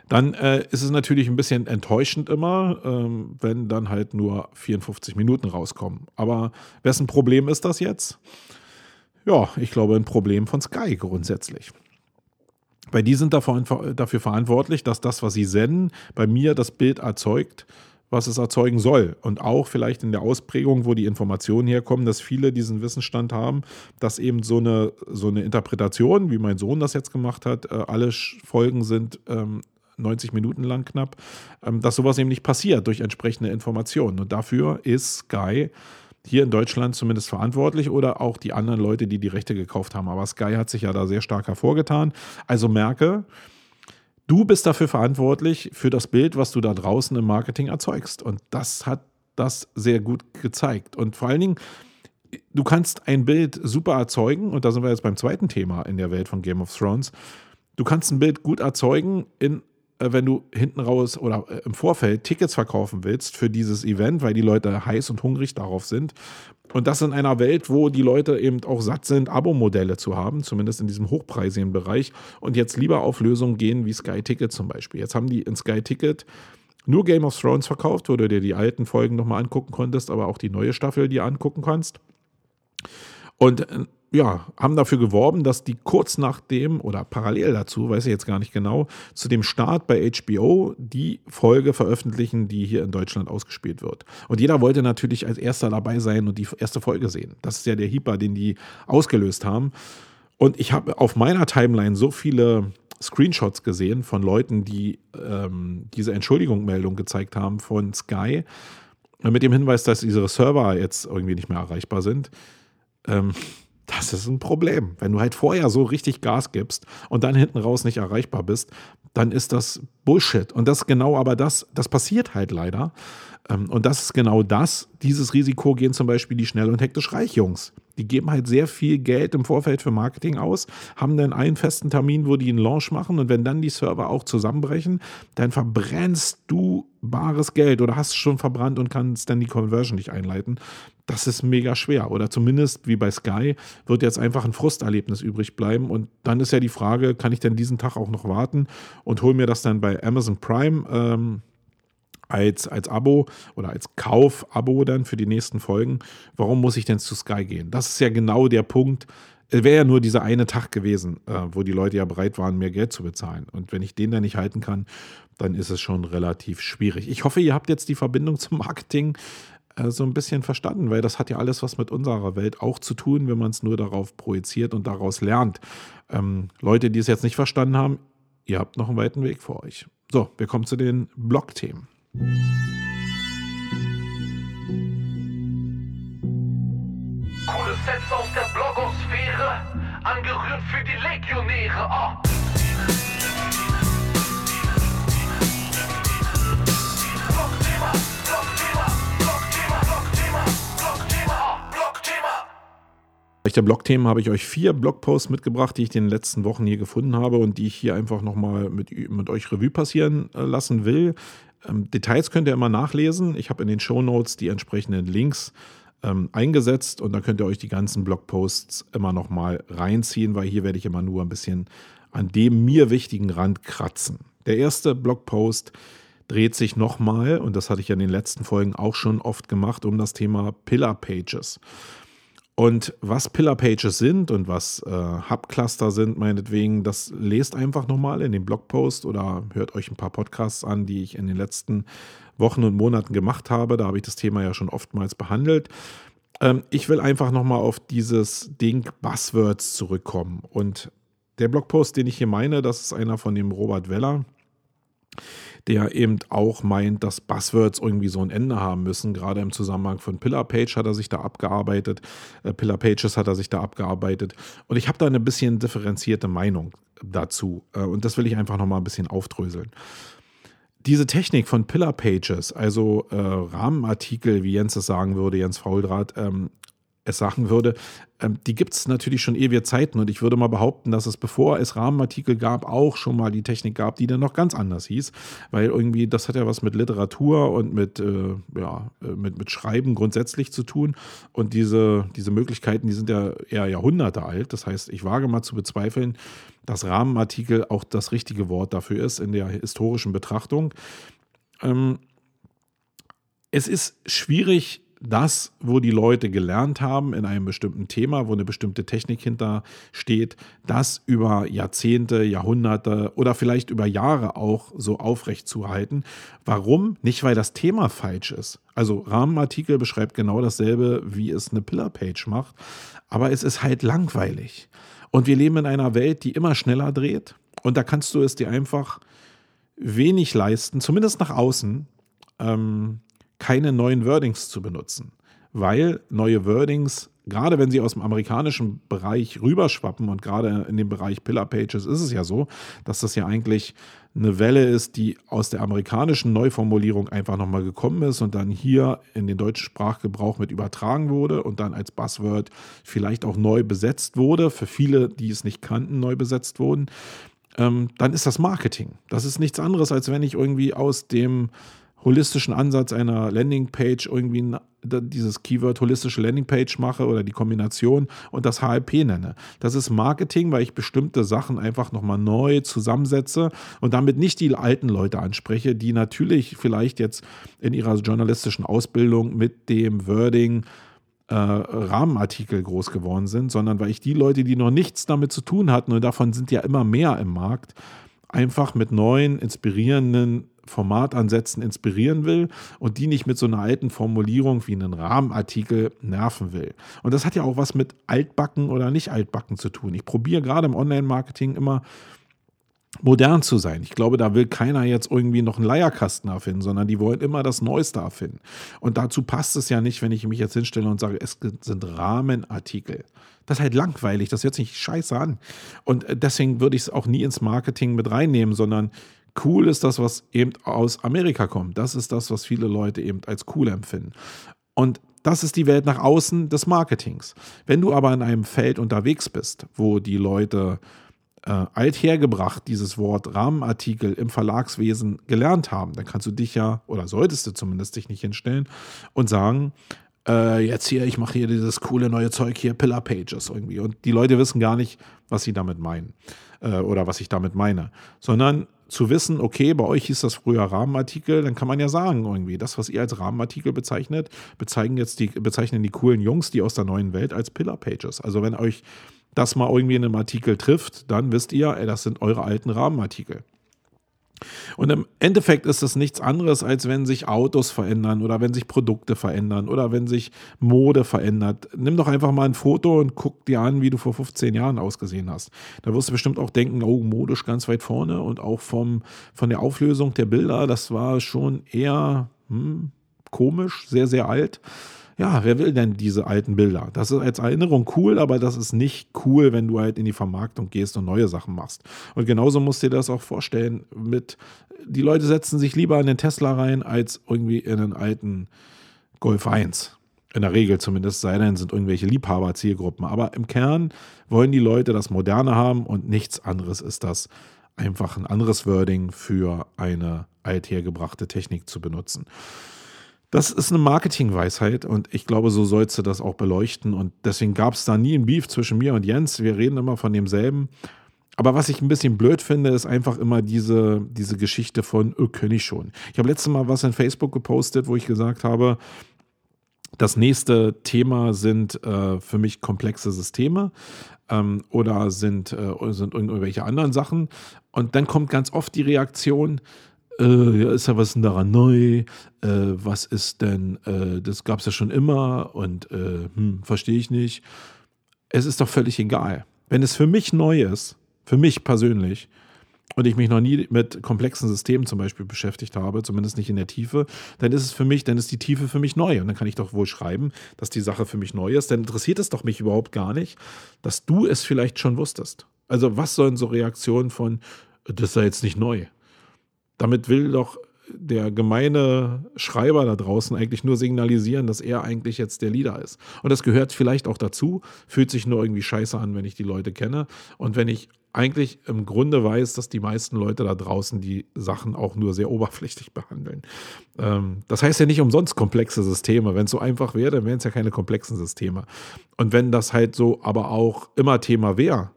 Dann äh, ist es natürlich ein bisschen enttäuschend immer, ähm, wenn dann halt nur 54 Minuten rauskommen. Aber wessen Problem ist das jetzt? Ja, ich glaube, ein Problem von Sky grundsätzlich. Weil die sind dafür verantwortlich, dass das, was sie senden, bei mir das Bild erzeugt, was es erzeugen soll. Und auch vielleicht in der Ausprägung, wo die Informationen herkommen, dass viele diesen Wissensstand haben, dass eben so eine, so eine Interpretation, wie mein Sohn das jetzt gemacht hat, äh, alle Folgen sind ähm, 90 Minuten lang knapp, ähm, dass sowas eben nicht passiert durch entsprechende Informationen. Und dafür ist Sky hier in Deutschland zumindest verantwortlich oder auch die anderen Leute, die die Rechte gekauft haben. Aber Sky hat sich ja da sehr stark hervorgetan. Also merke, du bist dafür verantwortlich für das Bild, was du da draußen im Marketing erzeugst. Und das hat das sehr gut gezeigt. Und vor allen Dingen, du kannst ein Bild super erzeugen, und da sind wir jetzt beim zweiten Thema in der Welt von Game of Thrones. Du kannst ein Bild gut erzeugen in wenn du hinten raus oder äh, im Vorfeld Tickets verkaufen willst für dieses Event, weil die Leute heiß und hungrig darauf sind. Und das in einer Welt, wo die Leute eben auch satt sind, Abo-Modelle zu haben, zumindest in diesem hochpreisigen Bereich, und jetzt lieber auf Lösungen gehen wie Sky Ticket zum Beispiel. Jetzt haben die in Sky Ticket nur Game of Thrones verkauft, wo du dir die alten Folgen nochmal angucken konntest, aber auch die neue Staffel dir angucken kannst. Und äh, ja, haben dafür geworben, dass die kurz nach dem oder parallel dazu, weiß ich jetzt gar nicht genau, zu dem Start bei HBO die Folge veröffentlichen, die hier in Deutschland ausgespielt wird. Und jeder wollte natürlich als erster dabei sein und die erste Folge sehen. Das ist ja der Hyper, den die ausgelöst haben. Und ich habe auf meiner Timeline so viele Screenshots gesehen von Leuten, die ähm, diese Entschuldigungsmeldung gezeigt haben von Sky, mit dem Hinweis, dass ihre Server jetzt irgendwie nicht mehr erreichbar sind. Ähm, Das ist ein Problem. Wenn du halt vorher so richtig Gas gibst und dann hinten raus nicht erreichbar bist, dann ist das Bullshit. Und das genau aber das, das passiert halt leider. Ähm, und das ist genau das. Dieses Risiko gehen zum Beispiel die schnell und hektisch reich Jungs. Die geben halt sehr viel Geld im Vorfeld für Marketing aus, haben dann einen festen Termin, wo die einen Launch machen und wenn dann die Server auch zusammenbrechen, dann verbrennst du bares Geld oder hast es schon verbrannt und kannst dann die Conversion nicht einleiten. Das ist mega schwer. Oder zumindest wie bei Sky wird jetzt einfach ein Frusterlebnis übrig bleiben. Und dann ist ja die Frage, kann ich denn diesen Tag auch noch warten und hole mir das dann bei Amazon Prime? Ähm, als, als Abo oder als Kauf-Abo dann für die nächsten Folgen. Warum muss ich denn zu Sky gehen? Das ist ja genau der Punkt. Es wäre ja nur dieser eine Tag gewesen, äh, wo die Leute ja bereit waren, mehr Geld zu bezahlen. Und wenn ich den dann nicht halten kann, dann ist es schon relativ schwierig. Ich hoffe, ihr habt jetzt die Verbindung *laughs* zum Marketing äh, so ein bisschen verstanden, weil das hat ja alles was mit unserer Welt auch zu tun, wenn man es nur darauf projiziert und daraus lernt. Ähm, Leute, die es jetzt nicht verstanden haben, ihr habt noch einen weiten Weg vor euch. So, wir kommen zu den Blog-Themen. Coole Sets aus der Blogosphäre, angerührt für die Legionäre. Oh. Der Blogthemen habe ich euch vier Blogposts mitgebracht, die ich in den letzten Wochen hier gefunden habe und die ich hier einfach nochmal mit, mit euch Revue passieren äh, lassen will. Ähm, Details könnt ihr immer nachlesen. Ich habe in den Show Notes die entsprechenden Links ähm, eingesetzt und da könnt ihr euch die ganzen Blogposts immer nochmal reinziehen, weil hier werde ich immer nur ein bisschen an dem mir wichtigen Rand kratzen. Der erste Blogpost dreht sich nochmal, und das hatte ich ja in den letzten Folgen auch schon oft gemacht, um das Thema Pillar Pages. Und was Pillar Pages sind und was äh, Hub-Cluster sind, meinetwegen, das lest einfach nochmal in dem Blogpost oder hört euch ein paar Podcasts an, die ich in den letzten Wochen und Monaten gemacht habe. Da habe ich das Thema ja schon oftmals behandelt. Ähm, ich will einfach nochmal auf dieses Ding Buzzwords zurückkommen. Und der Blogpost, den ich hier meine, das ist einer von dem Robert Weller der eben auch meint, dass Buzzwords irgendwie so ein Ende haben müssen. Gerade im Zusammenhang von Pillar Page hat er sich da abgearbeitet, äh, Pillar Pages hat er sich da abgearbeitet. Und ich habe da eine bisschen differenzierte Meinung dazu. Äh, und das will ich einfach nochmal ein bisschen aufdröseln. Diese Technik von Pillar Pages, also äh, Rahmenartikel, wie Jens es sagen würde, Jens Fauldraht, ähm, es sagen würde, ähm, die gibt es natürlich schon ewige Zeiten und ich würde mal behaupten, dass es bevor es Rahmenartikel gab, auch schon mal die Technik gab, die dann noch ganz anders hieß, weil irgendwie das hat ja was mit Literatur und mit, äh, ja, äh, mit, mit Schreiben grundsätzlich zu tun. Und diese, diese Möglichkeiten, die sind ja eher Jahrhunderte alt, das heißt, ich wage mal zu bezweifeln, dass Rahmenartikel auch das richtige Wort dafür ist in der historischen Betrachtung. Ähm, es ist schwierig, das, wo die Leute gelernt haben in einem bestimmten Thema, wo eine bestimmte Technik hintersteht, das über Jahrzehnte, Jahrhunderte oder vielleicht über Jahre auch so aufrecht zu halten. Warum? Nicht, weil das Thema falsch ist. Also Rahmenartikel beschreibt genau dasselbe, wie es eine Pillar-Page macht, aber es ist halt langweilig. Und wir leben in einer Welt, die immer schneller dreht und da kannst du es dir einfach wenig leisten, zumindest nach außen. Ähm, keine neuen Wordings zu benutzen, weil neue Wordings, gerade wenn sie aus dem amerikanischen Bereich rüberschwappen und gerade in dem Bereich Pillar Pages ist es ja so, dass das ja eigentlich eine Welle ist, die aus der amerikanischen Neuformulierung einfach nochmal gekommen ist und dann hier in den deutschen Sprachgebrauch mit übertragen wurde und dann als Buzzword vielleicht auch neu besetzt wurde, für viele, die es nicht kannten, neu besetzt wurden. Ähm, dann ist das Marketing. Das ist nichts anderes, als wenn ich irgendwie aus dem holistischen Ansatz einer Landingpage irgendwie dieses Keyword holistische Landingpage mache oder die Kombination und das HLP nenne. Das ist Marketing, weil ich bestimmte Sachen einfach nochmal neu zusammensetze und damit nicht die alten Leute anspreche, die natürlich vielleicht jetzt in ihrer journalistischen Ausbildung mit dem Wording äh, Rahmenartikel groß geworden sind, sondern weil ich die Leute, die noch nichts damit zu tun hatten, und davon sind ja immer mehr im Markt, einfach mit neuen, inspirierenden Formatansätzen inspirieren will und die nicht mit so einer alten Formulierung wie einen Rahmenartikel nerven will. Und das hat ja auch was mit altbacken oder nicht altbacken zu tun. Ich probiere gerade im Online-Marketing immer modern zu sein. Ich glaube, da will keiner jetzt irgendwie noch einen Leierkasten erfinden, sondern die wollen immer das Neueste erfinden. Und dazu passt es ja nicht, wenn ich mich jetzt hinstelle und sage, es sind Rahmenartikel. Das ist halt langweilig, das hört sich scheiße an. Und äh, deswegen würde ich es auch nie ins Marketing mit reinnehmen, sondern cool ist das, was eben aus Amerika kommt. Das ist das, was viele Leute eben als cool empfinden. Und das ist die Welt nach außen des Marketings. Wenn du aber in einem Feld unterwegs bist, wo die Leute äh, althergebracht dieses Wort Rahmenartikel im Verlagswesen gelernt haben, dann kannst du dich ja, oder solltest du zumindest dich nicht hinstellen und sagen, äh, jetzt hier, ich mache hier dieses coole neue Zeug hier, Pillar Pages irgendwie. Und die Leute wissen gar nicht, was sie damit meinen äh, oder was ich damit meine, sondern zu wissen, okay, bei euch hieß das früher Rahmenartikel, dann kann man ja sagen, irgendwie, das, was ihr als Rahmenartikel bezeichnet, bezeichnen jetzt die, bezeichnen die coolen Jungs, die aus der neuen Welt als Pillar Pages. Also wenn euch das mal irgendwie in einem Artikel trifft, dann wisst ihr, ey, das sind eure alten Rahmenartikel. Und im Endeffekt ist es nichts anderes, als wenn sich Autos verändern oder wenn sich Produkte verändern oder wenn sich Mode verändert. Nimm doch einfach mal ein Foto und guck dir an, wie du vor 15 Jahren ausgesehen hast. Da wirst du bestimmt auch denken, oh, modisch ganz weit vorne und auch vom, von der Auflösung der Bilder, das war schon eher hm, komisch, sehr, sehr alt ja, wer will denn diese alten Bilder? Das ist als Erinnerung cool, aber das ist nicht cool, wenn du halt in die Vermarktung gehst und neue Sachen machst. Und genauso musst du dir das auch vorstellen mit, die Leute setzen sich lieber in den Tesla rein, als irgendwie in einen alten Golf 1. In der Regel zumindest, sei denn, sind irgendwelche Liebhaber-Zielgruppen. Aber im Kern wollen die Leute das Moderne haben und nichts anderes ist das einfach ein anderes Wording für eine althergebrachte Technik zu benutzen. Das ist eine Marketingweisheit und ich glaube, so sollst du das auch beleuchten. Und deswegen gab es da nie ein Beef zwischen mir und Jens. Wir reden immer von demselben. Aber was ich ein bisschen blöd finde, ist einfach immer diese, diese Geschichte von, oh, kenne ich schon. Ich habe letztes Mal was in Facebook gepostet, wo ich gesagt habe, das nächste Thema sind äh, für mich komplexe Systeme ähm, oder sind, äh, sind irgendwelche anderen Sachen. Und dann kommt ganz oft die Reaktion, äh, ist ja was denn daran neu? Äh, was ist denn, äh, das gab es ja schon immer und äh, hm, verstehe ich nicht. Es ist doch völlig egal. Wenn es für mich neu ist, für mich persönlich, und ich mich noch nie mit komplexen Systemen zum Beispiel beschäftigt habe, zumindest nicht in der Tiefe, dann ist es für mich, dann ist die Tiefe für mich neu. Und dann kann ich doch wohl schreiben, dass die Sache für mich neu ist. Dann interessiert es doch mich überhaupt gar nicht, dass du es vielleicht schon wusstest. Also was sollen so Reaktionen von, das sei jetzt nicht neu? Damit will doch der gemeine Schreiber da draußen eigentlich nur signalisieren, dass er eigentlich jetzt der Leader ist. Und das gehört vielleicht auch dazu, fühlt sich nur irgendwie scheiße an, wenn ich die Leute kenne. Und wenn ich eigentlich im Grunde weiß, dass die meisten Leute da draußen die Sachen auch nur sehr oberflächlich *laughs* behandeln. Ähm, das heißt ja nicht umsonst komplexe Systeme. Wenn es so einfach wäre, dann wären es ja keine komplexen Systeme. Und wenn das halt so aber auch immer Thema wäre,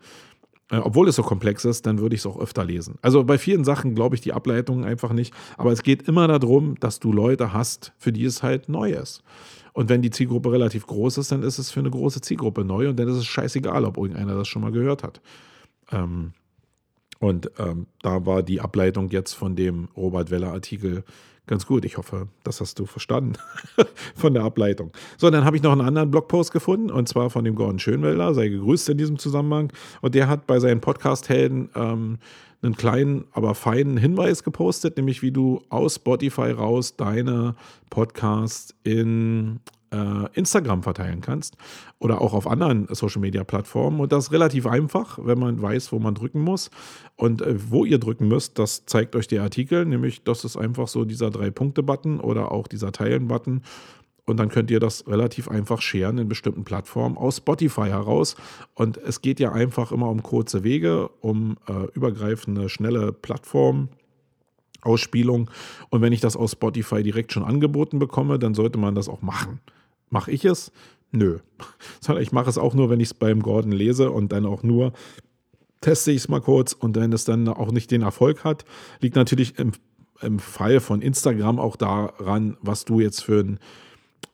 äh, obwohl es so komplex ist, dann würde ich es auch öfter lesen. Also bei vielen Sachen glaube ich die Ableitungen einfach nicht. Aber es geht immer darum, dass du Leute hast, für die es halt neu ist. Und wenn die Zielgruppe relativ groß ist, dann ist es für eine große Zielgruppe neu und dann ist es scheißegal, ob irgendeiner das schon mal gehört hat. Ähm, und ähm, da war die Ableitung jetzt von dem Robert Weller-Artikel ganz gut. Ich hoffe, das hast du verstanden *laughs* von der Ableitung. So, dann habe ich noch einen anderen Blogpost gefunden und zwar von dem Gordon Schönwelder, sei gegrüßt in diesem Zusammenhang. Und der hat bei seinen Podcast-Helden ähm, einen kleinen, aber feinen Hinweis gepostet, nämlich wie du aus Spotify raus deine Podcasts in äh, Instagram verteilen kannst oder auch auf anderen Social-Media-Plattformen. Und das ist relativ einfach, wenn man weiß, wo man drücken muss. Und äh, wo ihr drücken müsst, das zeigt euch der Artikel, nämlich das ist einfach so dieser Drei-Punkte-Button oder auch dieser Teilen-Button. Und dann könnt ihr das relativ einfach scheren in bestimmten Plattformen aus Spotify heraus. Und es geht ja einfach immer um kurze Wege, um äh, übergreifende, schnelle Plattformen. Ausspielung. Und wenn ich das aus Spotify direkt schon angeboten bekomme, dann sollte man das auch machen. Mache ich es? Nö. *laughs* Sondern ich mache es auch nur, wenn ich es beim Gordon lese und dann auch nur teste ich es mal kurz und wenn es dann auch nicht den Erfolg hat, liegt natürlich im, im Fall von Instagram auch daran, was du jetzt für, ein,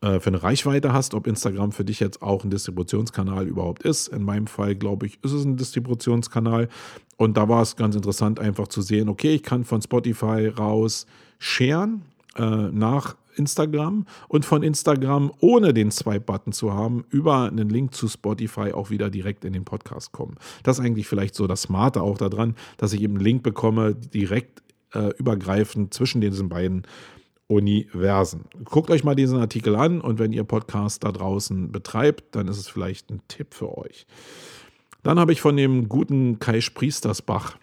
für eine Reichweite hast, ob Instagram für dich jetzt auch ein Distributionskanal überhaupt ist. In meinem Fall, glaube ich, ist es ein Distributionskanal. Und da war es ganz interessant, einfach zu sehen, okay, ich kann von Spotify raus sharen äh, nach Instagram und von Instagram ohne den Swipe-Button zu haben, über einen Link zu Spotify auch wieder direkt in den Podcast kommen. Das ist eigentlich vielleicht so das Smarte auch daran, dass ich eben einen Link bekomme, direkt äh, übergreifend zwischen diesen beiden Universen. Guckt euch mal diesen Artikel an und wenn ihr Podcast da draußen betreibt, dann ist es vielleicht ein Tipp für euch. Dann habe ich von dem guten Kai Spriestersbach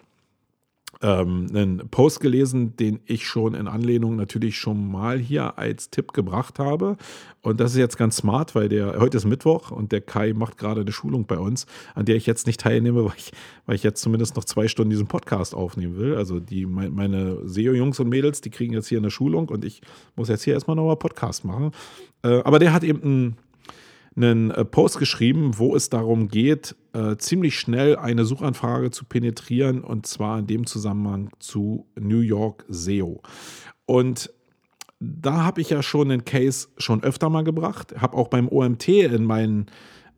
ähm, einen Post gelesen, den ich schon in Anlehnung natürlich schon mal hier als Tipp gebracht habe. Und das ist jetzt ganz smart, weil der heute ist Mittwoch und der Kai macht gerade eine Schulung bei uns, an der ich jetzt nicht teilnehme, weil ich, weil ich jetzt zumindest noch zwei Stunden diesen Podcast aufnehmen will. Also die meine SEO-Jungs und Mädels, die kriegen jetzt hier eine Schulung und ich muss jetzt hier erstmal nochmal Podcast machen. Äh, aber der hat eben ein einen äh, Post geschrieben, wo es darum geht, äh, ziemlich schnell eine Suchanfrage zu penetrieren und zwar in dem Zusammenhang zu New York SEO. Und da habe ich ja schon einen Case schon öfter mal gebracht, habe auch beim OMT in meinen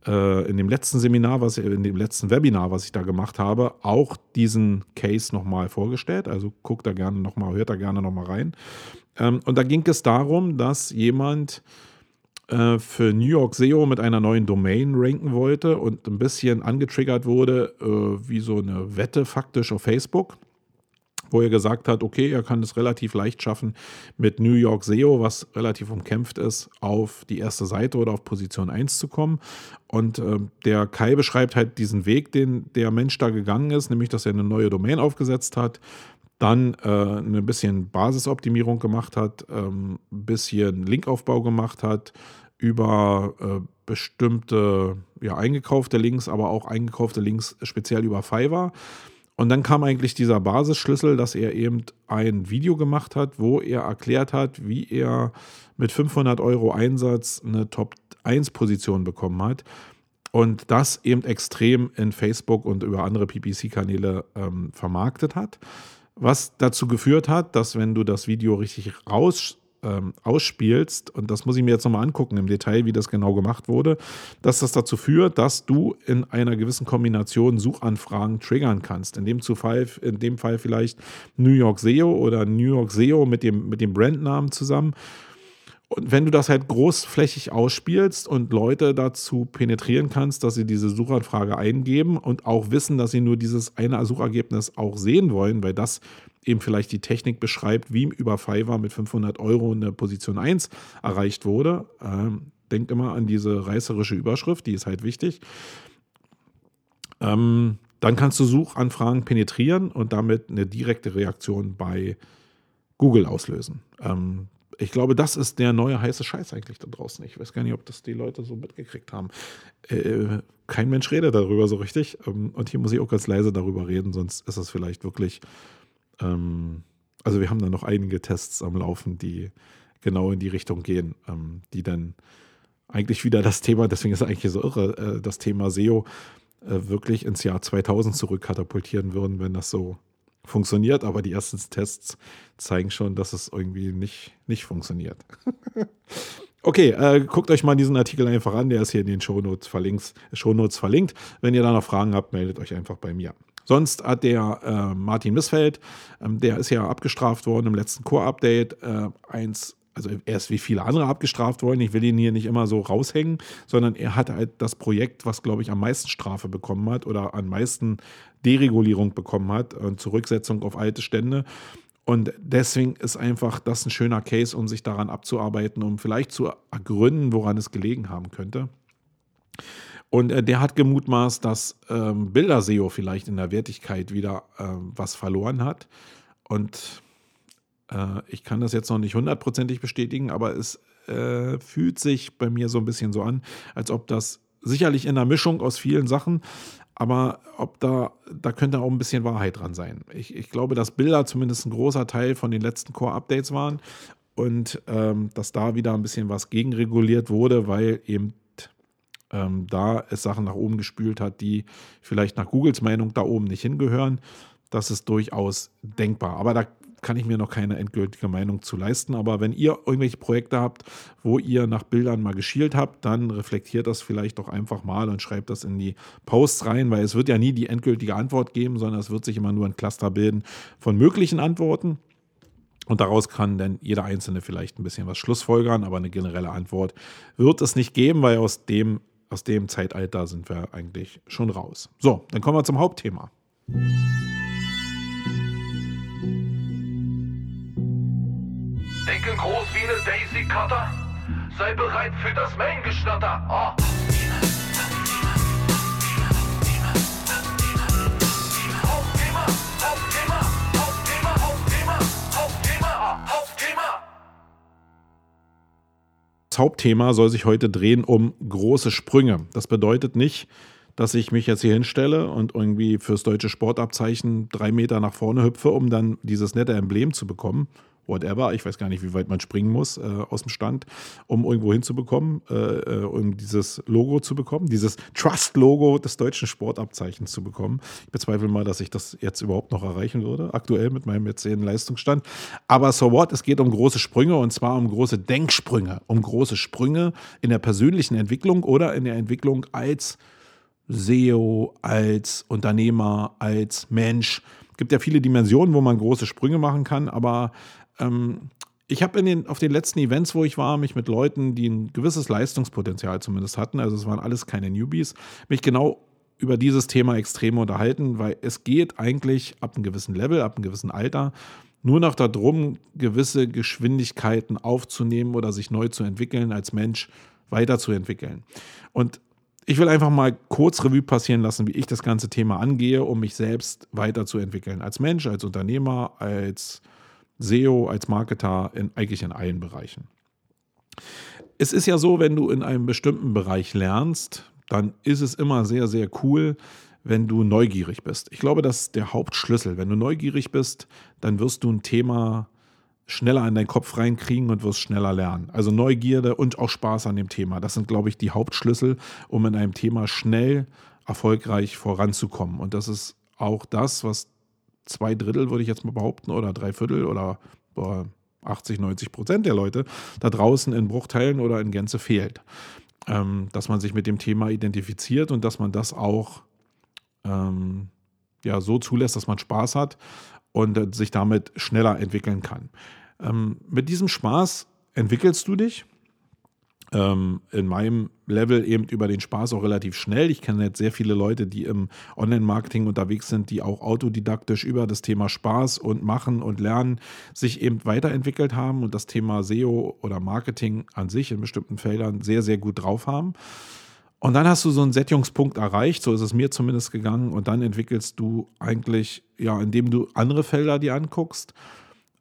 äh, in dem letzten Seminar, was in dem letzten Webinar, was ich da gemacht habe, auch diesen Case nochmal vorgestellt. Also guckt da gerne nochmal, hört da gerne nochmal rein. Ähm, und da ging es darum, dass jemand für New York SEO mit einer neuen Domain ranken wollte und ein bisschen angetriggert wurde, äh, wie so eine Wette faktisch auf Facebook, wo er gesagt hat, okay, er kann es relativ leicht schaffen, mit New York SEO, was relativ umkämpft ist, auf die erste Seite oder auf Position 1 zu kommen. Und äh, der Kai beschreibt halt diesen Weg, den der Mensch da gegangen ist, nämlich dass er eine neue Domain aufgesetzt hat, dann äh, ein bisschen Basisoptimierung gemacht hat, ähm, ein bisschen Linkaufbau gemacht hat, über äh, bestimmte ja, eingekaufte Links, aber auch eingekaufte Links speziell über Fiverr. Und dann kam eigentlich dieser Basisschlüssel, dass er eben ein Video gemacht hat, wo er erklärt hat, wie er mit 500 Euro Einsatz eine Top-1-Position bekommen hat. Und das eben extrem in Facebook und über andere PPC-Kanäle ähm, vermarktet hat was dazu geführt hat, dass wenn du das Video richtig raus ähm, ausspielst, und das muss ich mir jetzt nochmal angucken im Detail, wie das genau gemacht wurde, dass das dazu führt, dass du in einer gewissen Kombination Suchanfragen triggern kannst. In dem, Fall, in dem Fall vielleicht New York SEO oder New York SEO mit dem, mit dem Brandnamen zusammen. Und wenn du das halt großflächig ausspielst und Leute dazu penetrieren kannst, dass sie diese Suchanfrage eingeben und auch wissen, dass sie nur dieses eine Suchergebnis auch sehen wollen, weil das eben vielleicht die Technik beschreibt, wie über Fiverr mit 500 Euro eine Position 1 erreicht wurde. Ähm, denk immer an diese reißerische Überschrift, die ist halt wichtig. Ähm, dann kannst du Suchanfragen penetrieren und damit eine direkte Reaktion bei Google auslösen. Ähm, ich glaube, das ist der neue heiße Scheiß eigentlich da draußen. Ich weiß gar nicht, ob das die Leute so mitgekriegt haben. Äh, kein Mensch redet darüber so richtig. Ähm, und hier muss ich auch ganz leise darüber reden, sonst ist es vielleicht wirklich. Ähm, also, wir haben da noch einige Tests am Laufen, die genau in die Richtung gehen, ähm, die dann eigentlich wieder das Thema, deswegen ist es eigentlich so irre, äh, das Thema SEO äh, wirklich ins Jahr 2000 zurückkatapultieren würden, wenn das so funktioniert, aber die ersten Tests zeigen schon, dass es irgendwie nicht, nicht funktioniert. *laughs* okay, äh, guckt euch mal diesen Artikel einfach an, der ist hier in den Shownotes verlinkt. Shownotes verlinkt. Wenn ihr da noch Fragen habt, meldet euch einfach bei mir. Sonst hat der äh, Martin Missfeld, ähm, der ist ja abgestraft worden im letzten Core-Update, äh, eins also er ist wie viele andere abgestraft worden. Ich will ihn hier nicht immer so raushängen, sondern er hat halt das Projekt, was, glaube ich, am meisten Strafe bekommen hat oder am meisten Deregulierung bekommen hat und Zurücksetzung auf alte Stände. Und deswegen ist einfach das ein schöner Case, um sich daran abzuarbeiten, um vielleicht zu ergründen, woran es gelegen haben könnte. Und äh, der hat gemutmaßt, dass ähm, Bilder-SEO vielleicht in der Wertigkeit wieder äh, was verloren hat. Und äh, ich kann das jetzt noch nicht hundertprozentig bestätigen, aber es äh, fühlt sich bei mir so ein bisschen so an, als ob das sicherlich in einer Mischung aus vielen Sachen, aber ob da, da könnte auch ein bisschen Wahrheit dran sein. Ich, ich glaube, dass Bilder zumindest ein großer Teil von den letzten Core-Updates waren und ähm, dass da wieder ein bisschen was gegenreguliert wurde, weil eben ähm, da es Sachen nach oben gespült hat, die vielleicht nach Googles Meinung da oben nicht hingehören. Das ist durchaus denkbar. Aber da kann ich mir noch keine endgültige Meinung zu leisten. Aber wenn ihr irgendwelche Projekte habt, wo ihr nach Bildern mal geschielt habt, dann reflektiert das vielleicht doch einfach mal und schreibt das in die Posts rein, weil es wird ja nie die endgültige Antwort geben, sondern es wird sich immer nur ein Cluster bilden von möglichen Antworten. Und daraus kann dann jeder Einzelne vielleicht ein bisschen was schlussfolgern, aber eine generelle Antwort wird es nicht geben, weil aus dem, aus dem Zeitalter sind wir eigentlich schon raus. So, dann kommen wir zum Hauptthema. Wie eine Daisy Cutter. Sei bereit für das Main-Geschnatter. Hauptthema, ah. Das Hauptthema soll sich heute drehen um große Sprünge. Das bedeutet nicht, dass ich mich jetzt hier hinstelle und irgendwie fürs deutsche Sportabzeichen drei Meter nach vorne hüpfe, um dann dieses nette Emblem zu bekommen. Whatever, ich weiß gar nicht, wie weit man springen muss äh, aus dem Stand, um irgendwo hinzubekommen, äh, äh, um dieses Logo zu bekommen, dieses Trust-Logo des deutschen Sportabzeichens zu bekommen. Ich bezweifle mal, dass ich das jetzt überhaupt noch erreichen würde, aktuell mit meinem jetzigen Leistungsstand. Aber so what, es geht um große Sprünge und zwar um große Denksprünge, um große Sprünge in der persönlichen Entwicklung oder in der Entwicklung als SEO, als Unternehmer, als Mensch. Es gibt ja viele Dimensionen, wo man große Sprünge machen kann, aber ähm, ich habe den, auf den letzten Events, wo ich war, mich mit Leuten, die ein gewisses Leistungspotenzial zumindest hatten, also es waren alles keine Newbies, mich genau über dieses Thema extrem unterhalten, weil es geht eigentlich ab einem gewissen Level, ab einem gewissen Alter nur noch darum, gewisse Geschwindigkeiten aufzunehmen oder sich neu zu entwickeln, als Mensch weiterzuentwickeln. Und ich will einfach mal kurz Revue passieren lassen, wie ich das ganze Thema angehe, um mich selbst weiterzuentwickeln. Als Mensch, als Unternehmer, als SEO, als Marketer, in, eigentlich in allen Bereichen. Es ist ja so, wenn du in einem bestimmten Bereich lernst, dann ist es immer sehr, sehr cool, wenn du neugierig bist. Ich glaube, das ist der Hauptschlüssel. Wenn du neugierig bist, dann wirst du ein Thema schneller in deinen Kopf reinkriegen und wirst schneller lernen. Also Neugierde und auch Spaß an dem Thema. Das sind, glaube ich, die Hauptschlüssel, um in einem Thema schnell erfolgreich voranzukommen. Und das ist auch das, was zwei Drittel, würde ich jetzt mal behaupten, oder drei Viertel oder boah, 80, 90 Prozent der Leute da draußen in Bruchteilen oder in Gänze fehlt. Ähm, dass man sich mit dem Thema identifiziert und dass man das auch ähm, ja, so zulässt, dass man Spaß hat und äh, sich damit schneller entwickeln kann. Ähm, mit diesem Spaß entwickelst du dich. Ähm, in meinem Level eben über den Spaß auch relativ schnell. Ich kenne jetzt sehr viele Leute, die im Online-Marketing unterwegs sind, die auch autodidaktisch über das Thema Spaß und Machen und Lernen sich eben weiterentwickelt haben und das Thema SEO oder Marketing an sich in bestimmten Feldern sehr, sehr gut drauf haben. Und dann hast du so einen Sättigungspunkt erreicht, so ist es mir zumindest gegangen, und dann entwickelst du eigentlich, ja, indem du andere Felder dir anguckst,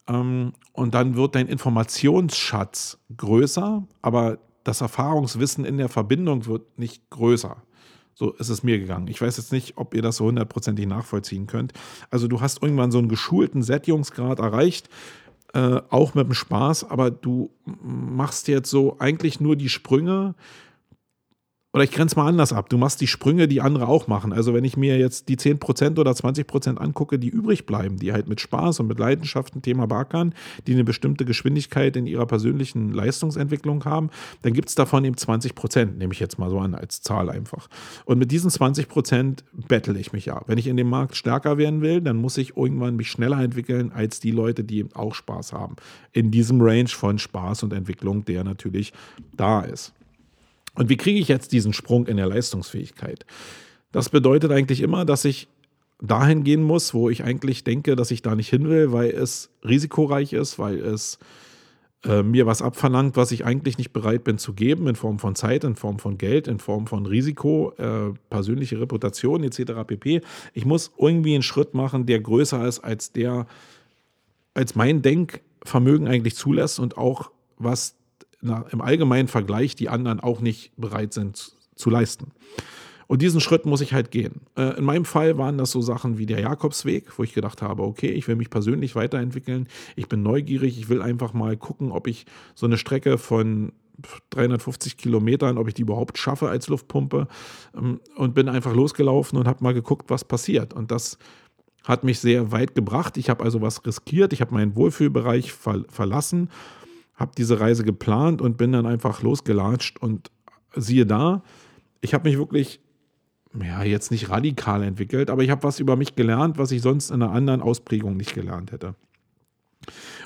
ähm, und dann wird dein Informationsschatz größer, aber das Erfahrungswissen in der Verbindung wird nicht größer. So ist es mir gegangen. Ich weiß jetzt nicht, ob ihr das so hundertprozentig nachvollziehen könnt. Also du hast irgendwann so einen geschulten Sättigungsgrad erreicht, äh, auch mit dem Spaß, aber du machst jetzt so eigentlich nur die Sprünge, oder ich grenze mal anders ab. Du machst die Sprünge, die andere auch machen. Also wenn ich mir jetzt die 10% oder 20% angucke, die übrig bleiben, die halt mit Spaß und mit Leidenschaft ein Thema beackern, die eine bestimmte Geschwindigkeit in ihrer persönlichen Leistungsentwicklung haben, dann gibt es davon eben 20%, nehme ich jetzt mal so an, als Zahl einfach. Und mit diesen 20% bettel ich mich ja. Wenn ich in dem Markt stärker werden will, dann muss ich irgendwann mich schneller entwickeln als die Leute, die eben auch Spaß haben. In diesem Range von Spaß und Entwicklung, der natürlich da ist. Und wie kriege ich jetzt diesen Sprung in der Leistungsfähigkeit? Das bedeutet eigentlich immer, dass ich dahin gehen muss, wo ich eigentlich denke, dass ich da nicht hin will, weil es risikoreich ist, weil es äh, mir was abverlangt, was ich eigentlich nicht bereit bin zu geben, in Form von Zeit, in Form von Geld, in Form von Risiko, äh, persönliche Reputation etc. pp. Ich muss irgendwie einen Schritt machen, der größer ist als der, als mein Denkvermögen eigentlich zulässt und auch was im allgemeinen Vergleich die anderen auch nicht bereit sind zu, leisten. Und diesen Schritt muss ich halt gehen. Äh, in meinem Fall waren das so Sachen wie der Jakobsweg, wo ich gedacht habe, okay, ich will mich persönlich weiterentwickeln, ich bin neugierig, ich will einfach mal gucken, ob ich so eine Strecke von 350 Kilometern, ob ich die überhaupt schaffe als Luftpumpe ähm, und bin einfach losgelaufen und habe mal geguckt, was passiert. Und das hat mich sehr weit gebracht. Ich habe also was riskiert, ich habe meinen Wohlfühlbereich ver verlassen habe diese Reise geplant und bin dann einfach losgelatscht und siehe da, ich habe mich wirklich, ja, jetzt nicht radikal entwickelt, aber ich habe was über mich gelernt, was ich sonst in einer anderen Ausprägung nicht gelernt hätte.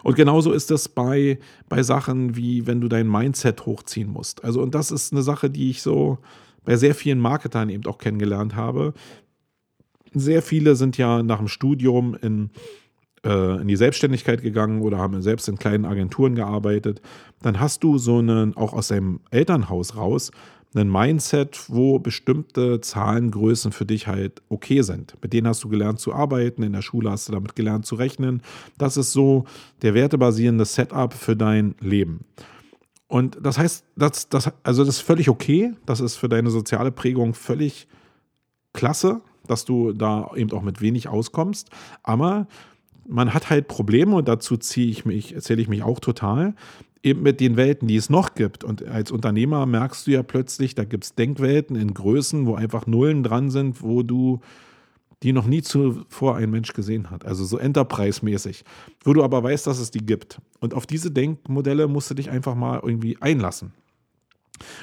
Und genauso ist es bei, bei Sachen wie, wenn du dein Mindset hochziehen musst. Also, und das ist eine Sache, die ich so bei sehr vielen Marketern eben auch kennengelernt habe. Sehr viele sind ja nach dem Studium in, äh, in die Selbstständigkeit gegangen oder haben selbst in kleinen Agenturen gearbeitet. Dann hast du so einen, auch aus deinem Elternhaus raus, ein Mindset, wo bestimmte Zahlengrößen für dich halt okay sind. Mit denen hast du gelernt zu arbeiten, in der Schule hast du damit gelernt zu rechnen. Das ist so der wertebasierende Setup für dein Leben. Und das heißt, das, das, also das ist völlig okay. Das ist für deine soziale Prägung völlig klasse, dass du da eben auch mit wenig auskommst. Aber man hat halt Probleme und dazu ziehe ich mich, erzähle ich mich auch total eben mit den Welten, die es noch gibt. Und als Unternehmer merkst du ja plötzlich, da gibt es Denkwelten in Größen, wo einfach Nullen dran sind, wo du die noch nie zuvor ein Mensch gesehen hat. Also so Enterprise-mäßig. Wo du aber weißt, dass es die gibt. Und auf diese Denkmodelle musst du dich einfach mal irgendwie einlassen.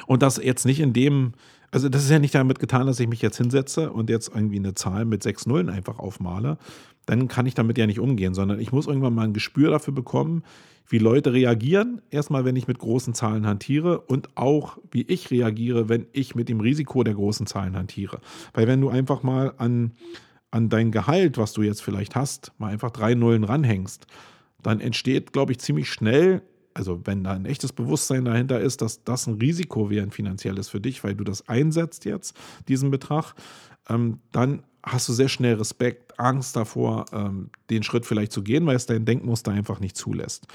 Und das jetzt nicht in dem, also das ist ja nicht damit getan, dass ich mich jetzt hinsetze und jetzt irgendwie eine Zahl mit sechs Nullen einfach aufmale. Dann kann ich damit ja nicht umgehen, sondern ich muss irgendwann mal ein Gespür dafür bekommen, wie Leute reagieren. Erstmal, wenn ich mit großen Zahlen hantiere und auch, wie ich reagiere, wenn ich mit dem Risiko der großen Zahlen hantiere. Weil wenn du einfach mal an, an dein Gehalt, was du jetzt vielleicht hast, mal einfach drei Nullen ranhängst, dann entsteht, glaube ich, ziemlich schnell, also wenn da ein echtes Bewusstsein dahinter ist, dass das ein Risiko wäre, ein finanzielles für dich, weil du das einsetzt jetzt, diesen Betrag, ähm, dann hast du sehr schnell Respekt, Angst davor, ähm, den Schritt vielleicht zu gehen, weil es dein Denkmuster einfach nicht zulässt.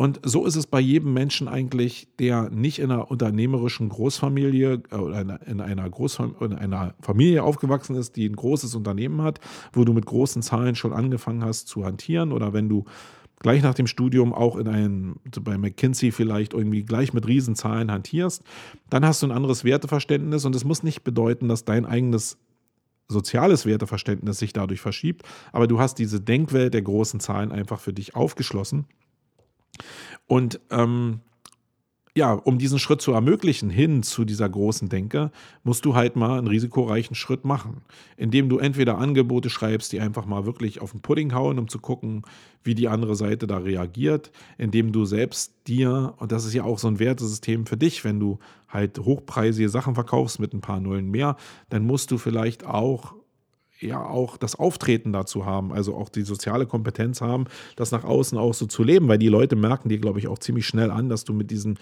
Und so ist es bei jedem Menschen eigentlich, der nicht in einer unternehmerischen Großfamilie äh, oder in einer, Großfam in einer Familie aufgewachsen ist, die ein großes Unternehmen hat, wo du mit großen Zahlen schon angefangen hast zu hantieren oder wenn du gleich nach dem Studium auch in einem, bei McKinsey vielleicht irgendwie gleich mit Riesenzahlen hantierst, dann hast du ein anderes Werteverständnis und es muss nicht bedeuten, dass dein eigenes soziales Werteverständnis sich dadurch verschiebt, aber du hast diese Denkwelt der großen Zahlen einfach für dich aufgeschlossen. Und ähm, ja, um diesen Schritt zu ermöglichen, hin zu dieser großen Denke, musst du halt mal einen risikoreichen Schritt machen, indem du entweder Angebote schreibst, die einfach mal wirklich auf den Pudding hauen, um zu gucken, wie die andere Seite da reagiert, indem du selbst dir, und das ist ja auch so ein Wertesystem für dich, wenn du halt hochpreisige Sachen verkaufst mit ein paar Nullen mehr, dann musst du vielleicht auch ja auch das Auftreten dazu haben, also auch die soziale Kompetenz haben, das nach außen auch so zu leben, weil die Leute merken dir, glaube ich, auch ziemlich schnell an, dass du mit diesen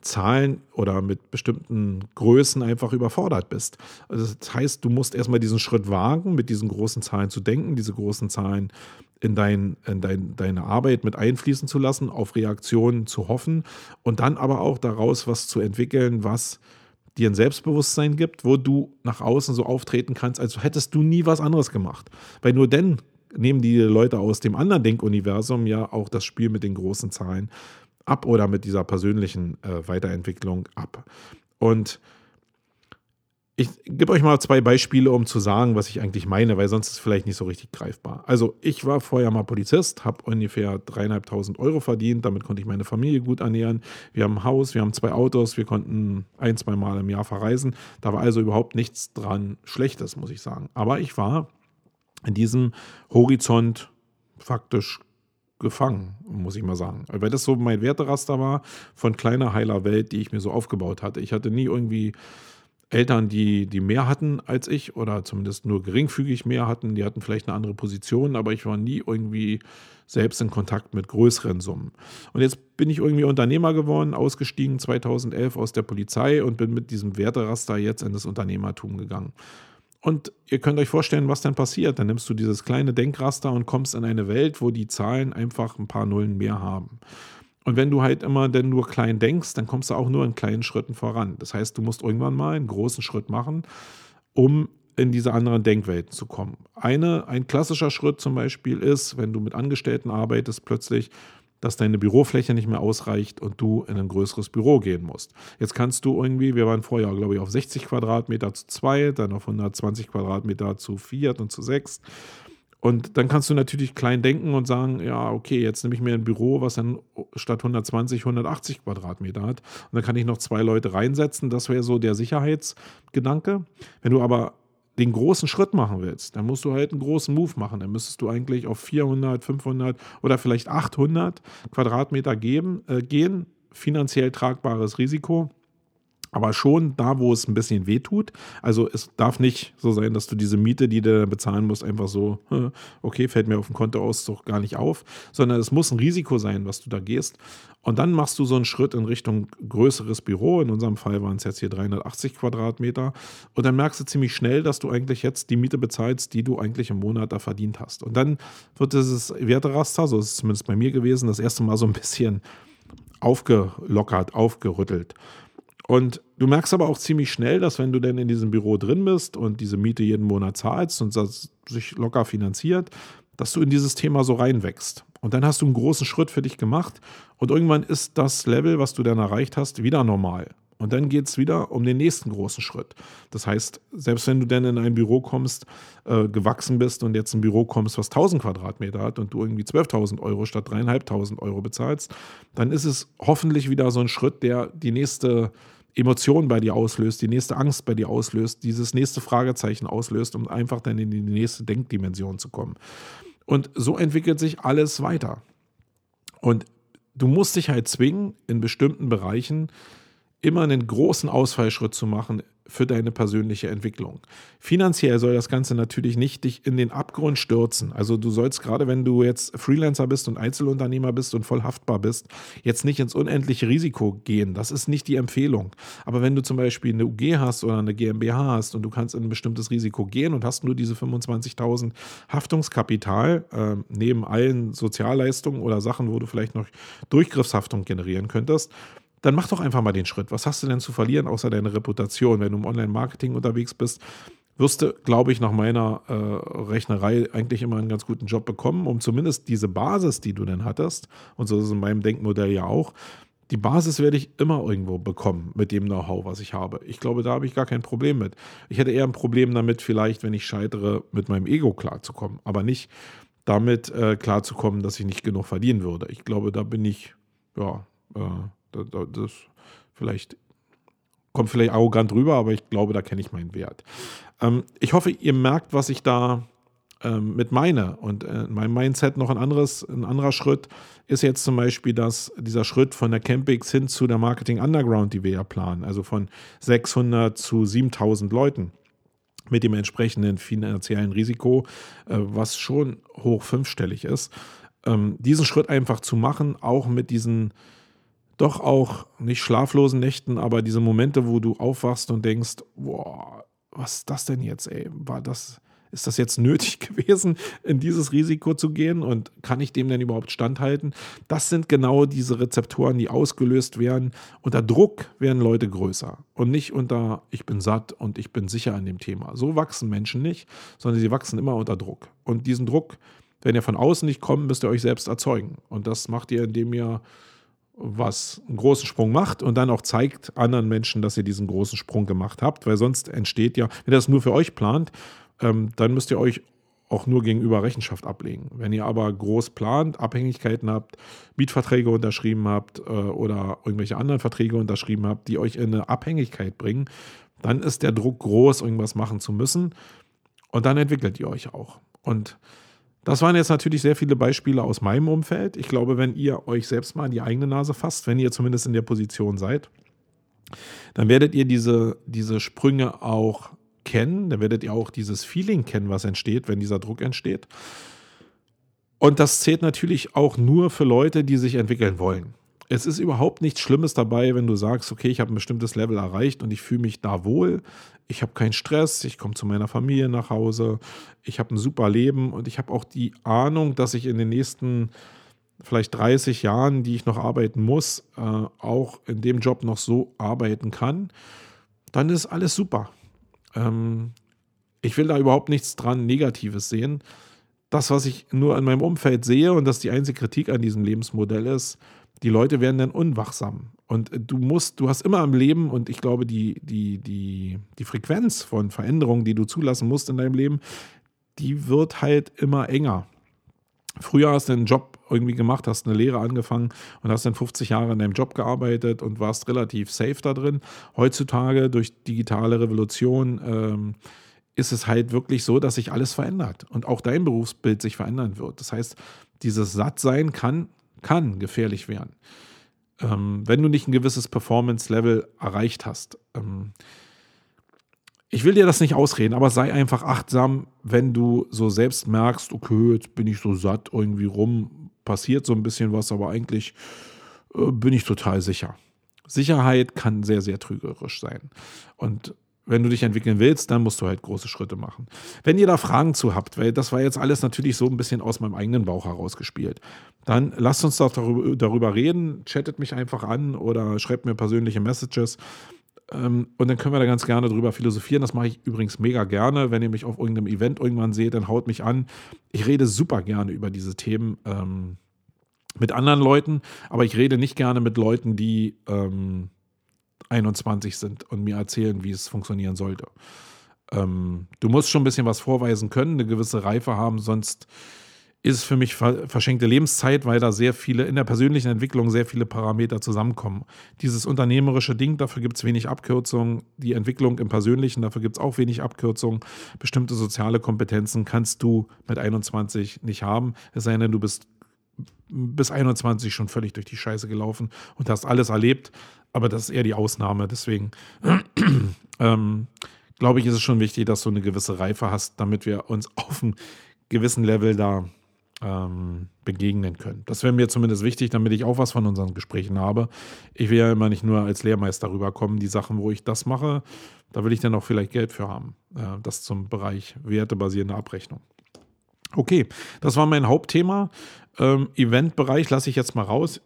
Zahlen oder mit bestimmten Größen einfach überfordert bist. Also das heißt, du musst erstmal diesen Schritt wagen, mit diesen großen Zahlen zu denken, diese großen Zahlen in, dein, in dein, deine Arbeit mit einfließen zu lassen, auf Reaktionen zu hoffen und dann aber auch daraus was zu entwickeln, was dir ein Selbstbewusstsein gibt, wo du nach außen so auftreten kannst, als hättest du nie was anderes gemacht. Weil nur dann nehmen die Leute aus dem anderen Denkuniversum ja auch das Spiel mit den großen Zahlen ab oder mit dieser persönlichen äh, Weiterentwicklung ab. Und ich gebe euch mal zwei Beispiele, um zu sagen, was ich eigentlich meine, weil sonst ist es vielleicht nicht so richtig greifbar. Also ich war vorher mal Polizist, habe ungefähr dreieinhalbtausend Euro verdient, damit konnte ich meine Familie gut ernähren. Wir haben ein Haus, wir haben zwei Autos, wir konnten ein, zwei Mal im Jahr verreisen. Da war also überhaupt nichts dran Schlechtes, muss ich sagen. Aber ich war in diesem Horizont faktisch gefangen, muss ich mal sagen. Weil das so mein Werteraster war von kleiner heiler Welt, die ich mir so aufgebaut hatte. Ich hatte nie irgendwie Eltern, die, die mehr hatten als ich oder zumindest nur geringfügig mehr hatten. Die hatten vielleicht eine andere Position, aber ich war nie irgendwie selbst in Kontakt mit größeren Summen. Und jetzt bin ich irgendwie Unternehmer geworden, ausgestiegen 2011 aus der Polizei und bin mit diesem Werteraster jetzt in das Unternehmertum gegangen. Und ihr könnt euch vorstellen, was dann passiert. Dann nimmst du dieses kleine Denkraster und kommst in eine Welt, wo die Zahlen einfach ein paar Nullen mehr haben. Und wenn du halt immer denn nur klein denkst, dann kommst du auch nur in kleinen Schritten voran. Das heißt, du musst irgendwann mal einen großen Schritt machen, um in diese anderen Denkwelten zu kommen. Eine, ein klassischer Schritt zum Beispiel ist, wenn du mit Angestellten arbeitest, plötzlich, dass deine Bürofläche nicht mehr ausreicht und du in ein größeres Büro gehen musst. Jetzt kannst du irgendwie, wir waren vorher, glaube ich, auf 60 Quadratmeter zu zwei, dann auf 120 Quadratmeter zu vier und zu sechs. Und dann kannst du natürlich klein denken und sagen, ja, okay, jetzt nehme ich mir ein Büro, was dann statt 120, 180 Quadratmeter hat. Und dann kann ich noch zwei Leute reinsetzen. Das wäre so der Sicherheitsgedanke. Wenn du aber den großen Schritt machen willst, dann musst du halt einen großen Move machen. Dann müsstest du eigentlich auf 400, 500 oder vielleicht 800 Quadratmeter geben, äh, gehen. Finanziell tragbares Risiko aber schon da, wo es ein bisschen weh tut. Also es darf nicht so sein, dass du diese Miete, die du bezahlen musst, einfach so, okay, fällt mir auf dem Kontoauszug gar nicht auf, sondern es muss ein Risiko sein, was du da gehst. Und dann machst du so einen Schritt in Richtung größeres Büro. In unserem Fall waren es jetzt hier 380 Quadratmeter. Und dann merkst du ziemlich schnell, dass du eigentlich jetzt die Miete bezahlst, die du eigentlich im Monat da verdient hast. Und dann wird dieses Werteraster, so ist es zumindest bei mir gewesen, das erste Mal so ein bisschen aufgelockert, aufgerüttelt. Und du merkst aber auch ziemlich schnell, dass wenn du denn in diesem Büro drin bist und diese Miete jeden Monat zahlst und das sich locker finanziert, dass du in dieses Thema so reinwächst. Und dann hast du einen großen Schritt für dich gemacht und irgendwann ist das Level, was du dann erreicht hast, wieder normal. Und dann geht es wieder um den nächsten großen Schritt. Das heißt, selbst wenn du dann in ein Büro kommst, äh, gewachsen bist und jetzt ein Büro kommst, was 1000 Quadratmeter hat und du irgendwie 12.000 Euro statt 3.500 Euro bezahlst, dann ist es hoffentlich wieder so ein Schritt, der die nächste Emotion bei dir auslöst, die nächste Angst bei dir auslöst, dieses nächste Fragezeichen auslöst, um einfach dann in die nächste Denkdimension zu kommen. Und so entwickelt sich alles weiter. Und du musst dich halt zwingen, in bestimmten Bereichen immer einen großen Ausfallschritt zu machen für deine persönliche Entwicklung. Finanziell soll das Ganze natürlich nicht dich in den Abgrund stürzen. Also du sollst gerade, wenn du jetzt Freelancer bist und Einzelunternehmer bist und voll haftbar bist, jetzt nicht ins unendliche Risiko gehen. Das ist nicht die Empfehlung. Aber wenn du zum Beispiel eine UG hast oder eine GmbH hast und du kannst in ein bestimmtes Risiko gehen und hast nur diese 25.000 Haftungskapital äh, neben allen Sozialleistungen oder Sachen, wo du vielleicht noch Durchgriffshaftung generieren könntest, dann mach doch einfach mal den Schritt. Was hast du denn zu verlieren, außer deine Reputation? Wenn du im Online-Marketing unterwegs bist, wirst du, glaube ich, nach meiner äh, Rechnerei eigentlich immer einen ganz guten Job bekommen, um zumindest diese Basis, die du denn hattest, und so ist es in meinem Denkmodell ja auch, die Basis werde ich immer irgendwo bekommen mit dem Know-how, was ich habe. Ich glaube, da habe ich gar kein Problem mit. Ich hätte eher ein Problem damit, vielleicht, wenn ich scheitere, mit meinem Ego klarzukommen, aber nicht damit äh, klarzukommen, dass ich nicht genug verdienen würde. Ich glaube, da bin ich, ja, äh, das, vielleicht kommt vielleicht arrogant rüber, aber ich glaube, da kenne ich meinen Wert. Ähm, ich hoffe, ihr merkt, was ich da ähm, mit meine. Und äh, mein Mindset noch ein anderes, ein anderer Schritt ist jetzt zum Beispiel, dass dieser Schritt von der Campix hin zu der Marketing Underground, die wir ja planen, also von 600 zu 7000 Leuten mit dem entsprechenden finanziellen Risiko, äh, was schon hoch fünfstellig ist, ähm, diesen Schritt einfach zu machen, auch mit diesen doch auch nicht schlaflosen Nächten, aber diese Momente, wo du aufwachst und denkst, boah, was ist das denn jetzt, ey? War das, ist das jetzt nötig *laughs* gewesen, in dieses Risiko zu gehen und kann ich dem denn überhaupt standhalten? Das sind genau diese Rezeptoren, die ausgelöst werden. Unter Druck werden Leute größer und nicht unter ich bin satt und ich bin sicher an dem Thema. So wachsen Menschen nicht, sondern sie wachsen immer unter Druck. Und diesen Druck, wenn ihr von außen nicht kommt, müsst ihr euch selbst erzeugen. Und das macht ihr, indem ihr was einen großen Sprung macht und dann auch zeigt anderen Menschen, dass ihr diesen großen Sprung gemacht habt, weil sonst entsteht ja, wenn ihr das nur für euch plant, ähm, dann müsst ihr euch auch nur gegenüber Rechenschaft ablegen. Wenn ihr aber groß plant, Abhängigkeiten habt, Mietverträge unterschrieben habt äh, oder irgendwelche anderen Verträge unterschrieben habt, die euch in eine Abhängigkeit bringen, dann ist der Druck groß, irgendwas machen zu müssen und dann entwickelt ihr euch auch. Und das waren jetzt natürlich sehr viele Beispiele aus meinem Umfeld. Ich glaube, wenn ihr euch selbst mal in die eigene Nase fasst, wenn ihr zumindest in der Position seid, dann werdet ihr diese, diese Sprünge auch kennen. Dann werdet ihr auch dieses Feeling kennen, was entsteht, wenn dieser Druck entsteht. Und das zählt natürlich auch nur für Leute, die sich entwickeln wollen es ist überhaupt nichts Schlimmes dabei, wenn du sagst, okay, ich habe ein bestimmtes Level erreicht und ich fühle mich da wohl. Ich habe keinen Stress, ich komme zu meiner Familie nach Hause, ich habe ein super Leben und ich habe auch die Ahnung, dass ich in den nächsten vielleicht 30 Jahren, die ich noch arbeiten muss, äh, auch in dem Job noch so arbeiten kann, dann ist alles super. Ähm, ich will da überhaupt nichts dran Negatives sehen. Das, was ich nur in meinem Umfeld sehe und das die einzige Kritik an diesem Lebensmodell ist, die Leute werden dann unwachsam. Und du musst, du hast immer im Leben, und ich glaube, die, die, die, die Frequenz von Veränderungen, die du zulassen musst in deinem Leben, die wird halt immer enger. Früher hast du einen Job irgendwie gemacht, hast eine Lehre angefangen und hast dann 50 Jahre in deinem Job gearbeitet und warst relativ safe da drin. Heutzutage durch digitale Revolution ähm, ist es halt wirklich so, dass sich alles verändert und auch dein Berufsbild sich verändern wird. Das heißt, dieses Sattsein kann, kann gefährlich werden, ähm, wenn du nicht ein gewisses Performance-Level erreicht hast. Ähm, ich will dir das nicht ausreden, aber sei einfach achtsam, wenn du so selbst merkst, okay, jetzt bin ich so satt irgendwie rum, passiert so ein bisschen was, aber eigentlich äh, bin ich total sicher. Sicherheit kann sehr, sehr trügerisch sein. Und wenn du dich entwickeln willst, dann musst du halt große Schritte machen. Wenn ihr da Fragen zu habt, weil das war jetzt alles natürlich so ein bisschen aus meinem eigenen Bauch herausgespielt, dann lasst uns doch darüber, reden, chattet mich einfach an oder schreibt mir persönliche Messages. Ähm, und dann können wir da ganz gerne drüber philosophieren. Das mache ich übrigens mega gerne. Wenn ihr mich auf irgendeinem Event irgendwann seht, dann haut mich an. Ich rede super gerne über diese Themen ähm, mit anderen Leuten, aber ich rede nicht gerne mit Leuten, die ähm, 21 sind und mir erzählen, wie es funktionieren sollte. Ähm, du musst schon ein bisschen was vorweisen können, eine gewisse Reife haben, sonst ist für mich verschenkte Lebenszeit, weil da sehr viele, in der persönlichen Entwicklung sehr viele Parameter zusammenkommen. Dieses unternehmerische Ding, dafür gibt es wenig Abkürzungen. Die Entwicklung im Persönlichen, dafür gibt es auch wenig Abkürzungen. Bestimmte soziale Kompetenzen kannst du mit 21 nicht haben, es sei denn, du bist bis 21 schon völlig durch die Scheiße gelaufen und hast alles erlebt. Aber das ist eher die Ausnahme. Deswegen *clears throat* ähm, glaube ich, ist es schon wichtig, dass du eine gewisse Reife hast, damit wir uns *laughs* auf einem gewissen Level da ähm, begegnen können. Das wäre mir zumindest wichtig, damit ich auch was von unseren Gesprächen habe. Ich will ja immer nicht nur als Lehrmeister rüberkommen, die Sachen, wo ich das mache, da will ich dann auch vielleicht Geld für haben. Äh, das zum Bereich wertebasierende Abrechnung. Okay, das war mein Hauptthema. Ähm, Eventbereich lasse ich jetzt mal raus.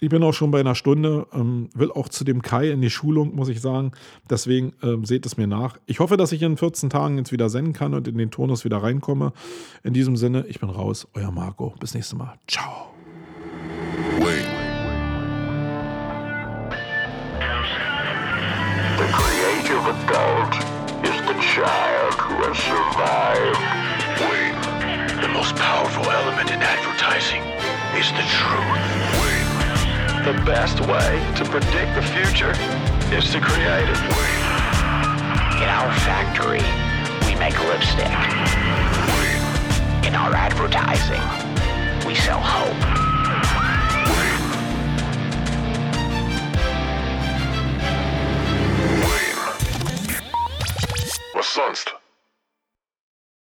Ich bin auch schon bei einer Stunde, ähm, will auch zu dem Kai in die Schulung, muss ich sagen. Deswegen ähm, seht es mir nach. Ich hoffe, dass ich in 14 Tagen jetzt wieder senden kann und in den Tonus wieder reinkomme. In diesem Sinne, ich bin raus. Euer Marco. Bis nächstes Mal. Ciao. The creative adult is the child who has survived. The most powerful element in advertising is the truth. The best way to predict the future is to create it. In our factory, we make lipstick. In our advertising, we sell hope. Sonst?